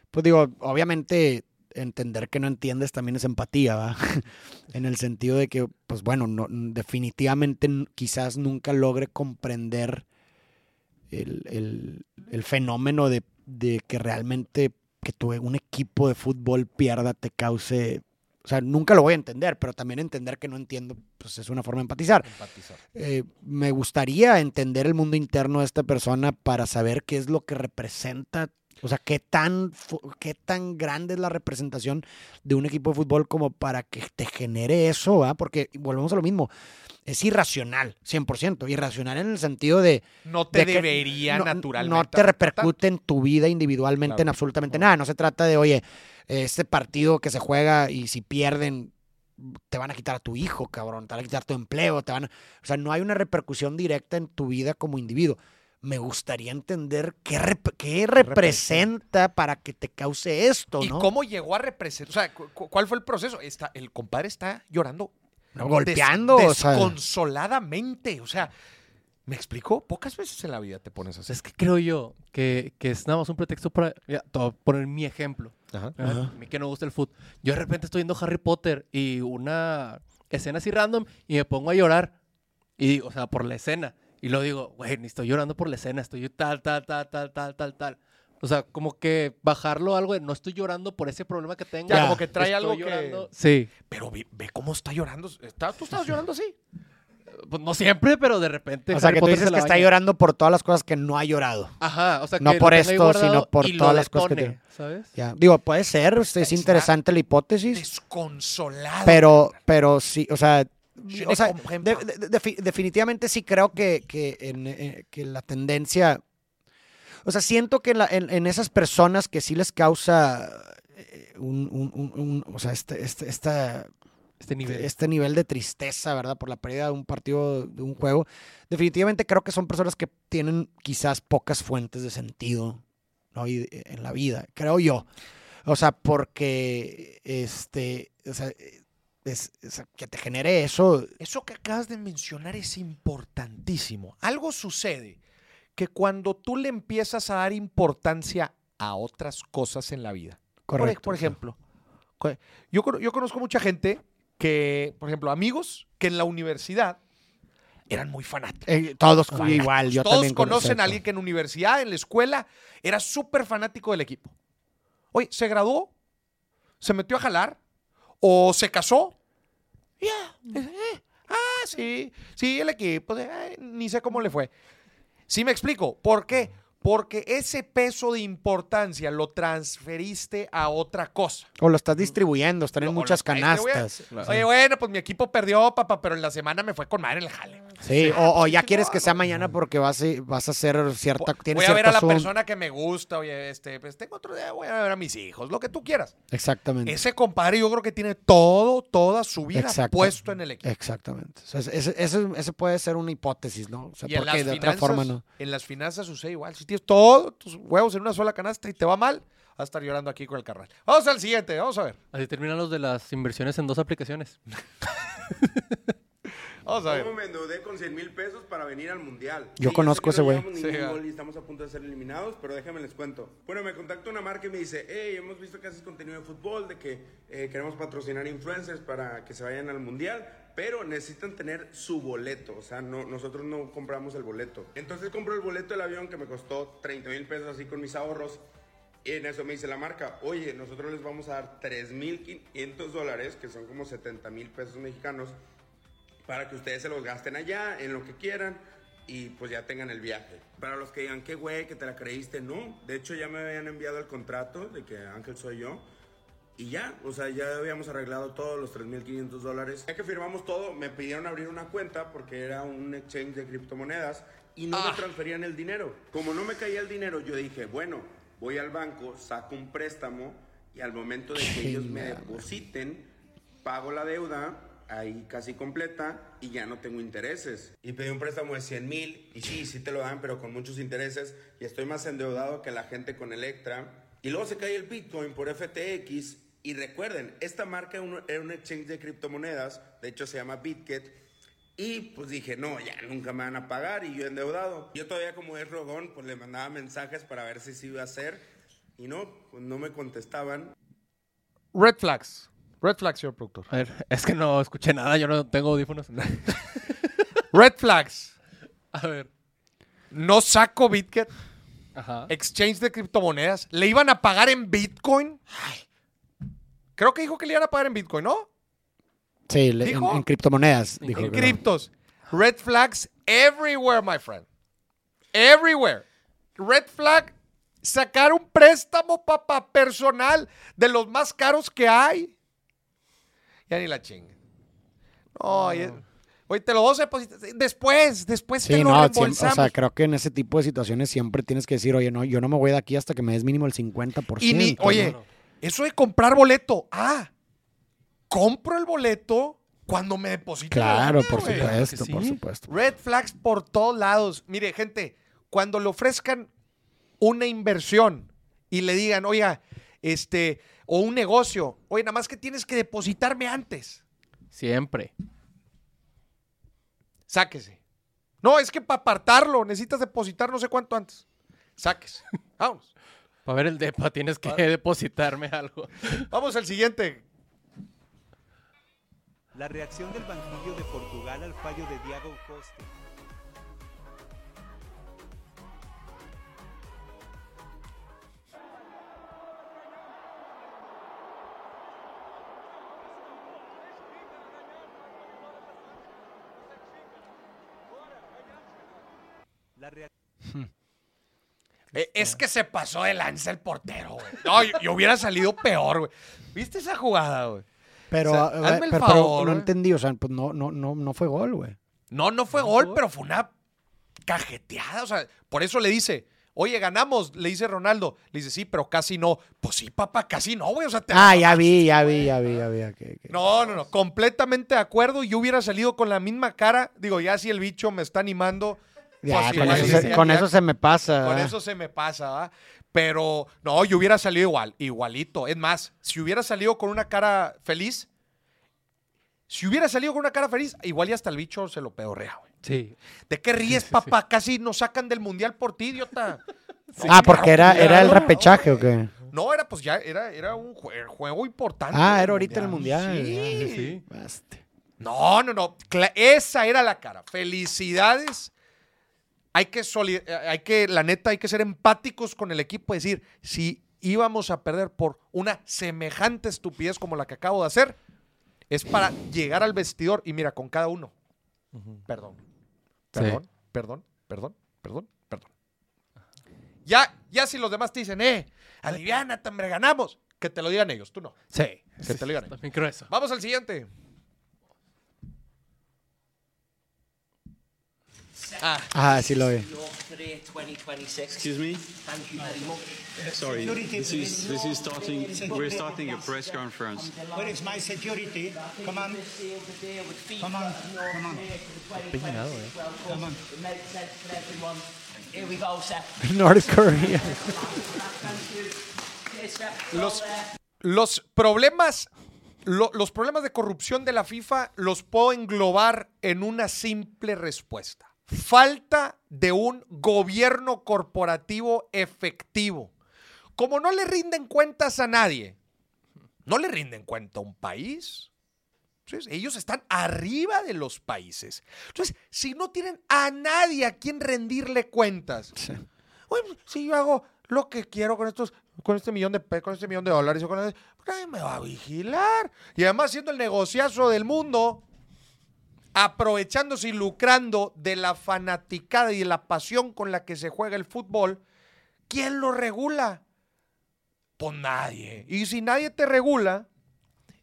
Pues digo, obviamente entender que no entiendes también es empatía, ¿va? en el sentido de que, pues bueno, no, definitivamente quizás nunca logre comprender el, el- el fenómeno de, de que realmente que tu, un equipo de fútbol pierda te cause... O sea, nunca lo voy a entender, pero también entender que no entiendo, pues es una forma de empatizar. Empatizar. Eh, me gustaría entender el mundo interno de esta persona para saber qué es lo que representa, o sea, qué tan, qué tan grande es la representación de un equipo de fútbol como para que te genere eso, ¿va? Porque volvemos a lo mismo, es irracional, 100%, irracional en el sentido de... No te de debería no, naturalmente. No te repercute en tu vida individualmente en absolutamente nada. No se trata de, oye, este partido que se juega y si pierden te van a quitar a tu hijo, cabrón, te van a quitar tu empleo, te van a- O sea, no hay una repercusión directa en tu vida como individuo. Me gustaría entender qué, rep- qué representa para que te cause esto, ¿Y ¿no? cómo llegó a representar? O sea, cu- cu- ¿cuál fue el proceso? Está, el compadre está llorando No, golpeando, des- desconsoladamente. O sea, ¿me explicó? Pocas veces en la vida te pones así. Es que creo yo que, que es nada más un pretexto para... Mira, te voy a poner mi ejemplo. Ajá. A mí que no gusta el fútbol. Yo de repente estoy viendo Harry Potter y una escena así random y me pongo a llorar. Y digo, o sea, por la escena. Y luego digo, güey, ni estoy llorando por la escena, estoy tal, tal, tal, tal, tal, tal, tal. O sea, como que bajarlo algo de no estoy llorando por ese problema que tengo. Ya, como que trae estoy algo que- llorando- Sí. Pero ve, ve cómo está llorando. Está- ¿Tú estás llorando así? Pues no siempre, pero de repente. O sea, Harry que tú Potter dices se que está baña. llorando por todas las cosas que no ha llorado. Ajá, o sea, No que por tengo ahí esto, guardado sino por todas las cosas que tiene. ¿Sabes? Ya. Digo, puede ser, es, es interesante la hipótesis, Desconsolado. pero, pero sí, o sea, o sea, de- de- definitivamente sí creo que, que, en, eh, que la tendencia, o sea, siento que en, la- en- en esas personas que sí les causa eh, un, un- un- un- o sea, este, este, esta, Este nivel. este nivel de tristeza, ¿verdad? Por la pérdida de un partido, de un juego. Definitivamente creo que son personas que tienen quizás pocas fuentes de sentido ¿no? Y- en la vida, creo yo. O sea, porque este, o sea, es- que te genere eso. Eso que acabas de mencionar es importantísimo. Algo sucede que cuando tú le empiezas a dar importancia a otras cosas en la vida. Correcto. por ejemplo, yo, yo conozco mucha gente que, por ejemplo, amigos que en la universidad eran muy fanáticos. Eh, todos Fanáticos. igual, yo Todos también conocen a alguien que en universidad, en la escuela, era súper fanático del equipo. Oye, se graduó, se metió a jalar o se casó. Ya, eh, eh, ah, sí, sí, el equipo, eh, ni sé cómo le fue. Sí me explico, ¿por qué? Porque ese peso de importancia lo transferiste a otra cosa. O lo estás distribuyendo, están en muchas canastas. Oye, bueno, pues mi equipo perdió, papá, pero en la semana me fue con madre el jale. Sí, o, o ya quieres que sea mañana porque vas a, vas a hacer cierta. tienes Voy a ver a la persona que me gusta, oye, este, pues tengo otro día, voy a ver a mis hijos, lo que tú quieras. Exactamente. Ese compadre yo creo que tiene todo, toda su vida Exacto. puesto en el equipo. Exactamente. O sea, ese, ese- ese- ese puede ser una hipótesis, ¿no? O sea, y en porque las, de otra finanzas, forma no. en las finanzas sucede igual. Si tienes todos tus huevos en una sola canasta y te va mal, vas a estar llorando aquí con el carnal. Vamos al siguiente, vamos a ver. Así terminan los de las inversiones en dos aplicaciones. Vamos a ver. ¿Cómo me endeudé con 100 mil pesos para venir al mundial? Yo sé conozco ese no güey. llevamos Sí, y estamos a punto de ser eliminados, pero déjenme les cuento. Bueno, me contacta una marca y me dice, hey, hemos visto que haces contenido de fútbol, de que eh, queremos patrocinar influencers para que se vayan al mundial, pero necesitan tener su boleto, o sea, no, nosotros no compramos el boleto. Entonces compro el boleto del avión que me costó 30 mil pesos así con mis ahorros. Y en eso me dice la marca, oye, nosotros les vamos a dar 3.500 dólares, que son como 70 mil pesos mexicanos, para que ustedes se los gasten allá, en lo que quieran, y pues ya tengan el viaje. Para los que digan, qué güey, que te la creíste, no. De hecho, ya me habían enviado el contrato de que Ángel soy yo. Y ya, o sea, ya habíamos arreglado todos los 3.500 dólares. Ya que firmamos todo, me pidieron abrir una cuenta porque era un exchange de criptomonedas y no me transferían el dinero. Como no me caía el dinero, yo dije, bueno, voy al banco, saco un préstamo y al momento de que ellos me depositen, pago la deuda ahí casi completa y ya no tengo intereses. Y pedí un préstamo de 100 mil y sí, sí te lo dan, pero con muchos intereses y estoy más endeudado que la gente con Electra. Y luego se cae el Bitcoin por FTX y recuerden, esta marca era un- exchange de criptomonedas, de hecho se llama Bitget. Y pues dije, no, ya nunca me van a pagar y yo endeudado. Yo todavía como es rogón, pues le mandaba mensajes para ver si se iba a hacer. Y no, pues no me contestaban. Red flags. Red flags, señor productor. A ver, es que no escuché nada, yo no tengo audífonos. Red flags. A ver. No saco Bitget. Ajá. Exchange de criptomonedas. ¿Le iban a pagar en Bitcoin? Creo que dijo que le iban a pagar en Bitcoin, ¿no? Sí, le- en, ¿Dijo? en criptomonedas. En dijo, En criptos. Red flags everywhere, my friend. Everywhere. Red flag, sacar un préstamo, papá, personal, de los más caros que hay. Ya ni la chingue. No, y- oye, te lo depositar. Después, después te Sí, lo no, o sea, creo que en ese tipo de situaciones siempre tienes que decir, oye, no, yo no me voy de aquí hasta que me des mínimo el 50%. y ni, oye, ¿no? eso de comprar boleto. Ah, compro el boleto cuando me depositen. la Claro, por supuesto, sí. por supuesto. Red flags por todos lados. Mire, gente, cuando le ofrezcan una inversión y le digan, oiga, este, o un negocio, oye, nada más que tienes que depositarme antes. Siempre. Sáquese. No, es que para apartarlo necesitas depositar no sé cuánto antes. Sáquese. Vamos. Para ver el depa tienes que depositarme algo. Vamos al siguiente. La reacción del banquillo de Portugal al fallo de Diego Costa. Es que se pasó de lanza el portero, güey. No, yo, yo hubiera salido peor, güey. ¿Viste esa jugada, güey? Pero, O sea, a- hazme el pero- pero favor, no güey. entendí, o sea, pues no, no, no, no fue gol, güey. No, no fue gol, pero fue una cajeteada. O sea, por eso le dice, oye, ganamos. Le dice Ronaldo. Le dice, sí, pero casi no. Pues sí, papá, casi no, güey. O sea, te Ah, ya vi, ya vi, ya vi, ya vi. ok, ok. No, no, no. Completamente de acuerdo. Yo hubiera salido con la misma cara. Digo, ya si el bicho me está animando. Ya, con, eso se, sí, con ya- eso se me pasa. Con ¿verdad? eso se me pasa, ¿va? Pero no, yo hubiera salido igual, igualito. Es más, si hubiera salido con una cara feliz, si hubiera salido con una cara feliz, igual y hasta el bicho se lo pedorrea, güey. Sí. ¿De qué ríes, papá? Casi nos sacan del mundial por ti, idiota. ah, porque era, era el repechaje o qué. No, era pues ya, era, era un jue- juego importante. Ah, era ahorita el mundial. Sí. Ah, sí. No, no, no. Cla- esa era la cara. Felicidades. Hay que, eh, hay que, la neta, hay que ser empáticos con el equipo. Decir, si íbamos a perder por una semejante estupidez como la que acabo de hacer, es para llegar al vestidor y mira, con cada uno. Perdón. Sí. Perdón, perdón, perdón, perdón, perdón. Ya, ya si los demás te dicen, eh, aliviánate, hombre, ganamos. Que te lo digan ellos, tú no. Sí. Que te lo digan ellos. También creo eso. Vamos al siguiente. Ah, Ah, sí lo vi. Excuse me? Sorry, this is, this is starting, we're starting a press conference. Where is my security? Come on. Come on. Come on. Eh. Come on. Here we go, sir. North Korea. los, los problemas lo- los problemas de corrupción de la FIFA los puedo englobar en una simple respuesta. Falta de un gobierno corporativo efectivo. Como no le rinden cuentas a nadie, no le rinden cuenta a un país. Entonces, ellos están arriba de los países. Entonces, si no tienen a nadie a quien rendirle cuentas, Oye, si yo hago lo que quiero con estos, con este millón de pe- con este millón de dólares, con el- nadie me va a vigilar. Y además siendo el negociazo del mundo, aprovechándose y lucrando de la fanaticada y de la pasión con la que se juega el fútbol, ¿quién lo regula? Pues nadie. Y si nadie te regula,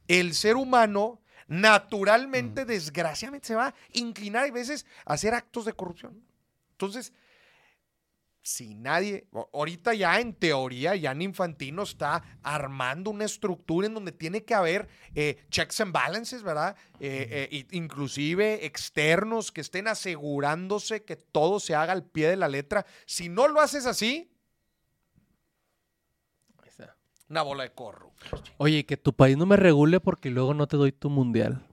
el ser humano naturalmente, desgraciadamente, se va a inclinar a veces a hacer actos de corrupción. Entonces, si nadie, ahorita ya en teoría, ya Infantino está armando una estructura en donde tiene que haber eh, checks and balances, ¿verdad? Eh, eh, inclusive externos que estén asegurándose que todo se haga al pie de la letra. Si no lo haces así, una bola de corro. Oye, que tu país no me regule porque luego no te doy tu mundial.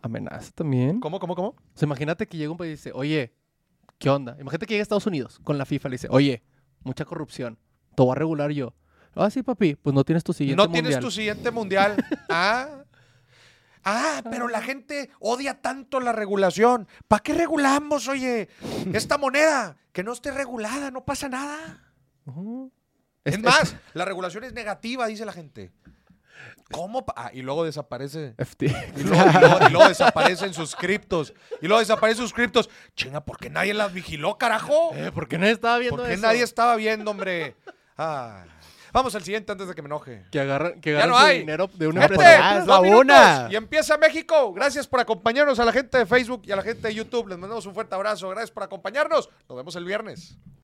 Amenaza también. ¿Cómo, cómo, cómo? O sea, imagínate que llega un país y dice, oye, ¿qué onda? Imagínate que llega a Estados Unidos con la FIFA y le dice, oye, mucha corrupción, te voy a regular yo. Ah, sí, papi, pues no tienes tu siguiente No mundial. tienes tu siguiente mundial. ah. Ah, pero la gente odia tanto la regulación. ¿Para qué regulamos, oye? Esta moneda, que no esté regulada, no pasa nada. Es- más, la regulación es negativa, dice la gente. ¿Cómo? Ah, y luego desaparece. FT. Y luego, y luego- y luego desaparecen sus criptos. Y luego desaparecen sus criptos. Chinga, ¿por qué nadie las vigiló, carajo? Eh, ¿Por qué nadie estaba viendo ¿Por qué eso? nadie estaba viendo, hombre? Ah. Vamos al siguiente antes de que me enoje. Que agarran, que Ya agarran no su hay. dinero de una empresa. a ya otra. es la una. Y empieza México. Gracias por acompañarnos a la gente de Facebook y a la gente de YouTube. Les mandamos un fuerte abrazo. Gracias por acompañarnos. Nos vemos el viernes.